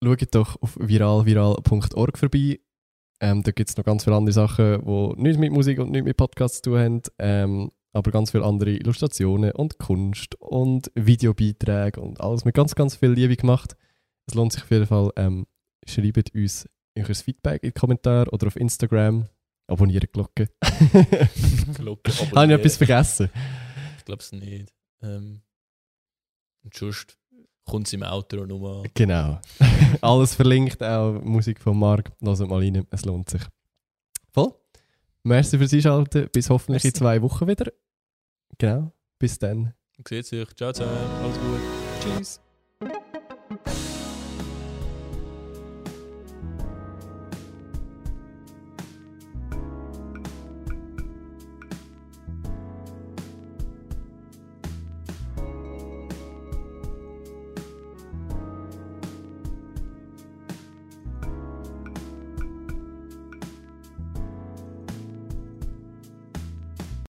schaut doch auf viralviral.org vorbei. Ähm, da gibt es noch ganz viele andere Sachen, die nichts mit Musik und nichts mit Podcasts zu tun haben. Ähm, aber ganz viele andere Illustrationen und Kunst und Videobeiträge und alles mit ganz, ganz viel Liebe gemacht. Es lohnt sich auf jeden Fall. Ähm, schreibt uns euer Feedback in die Kommentare oder auf Instagram. Abonniert die Glocke. Glocke Habe ich abonnieren. etwas vergessen? Ich glaube es nicht. Ähm, und sonst kommt es im Outro nochmal. Genau. Alles verlinkt, auch Musik von Marc. Hört mal rein, es lohnt sich. Voll. Merci fürs Einschalten. Bis hoffentlich in Merci. zwei Wochen wieder. Genau, bis dann. Seht sich. Ciao ciao. Alles gut. Tschüss.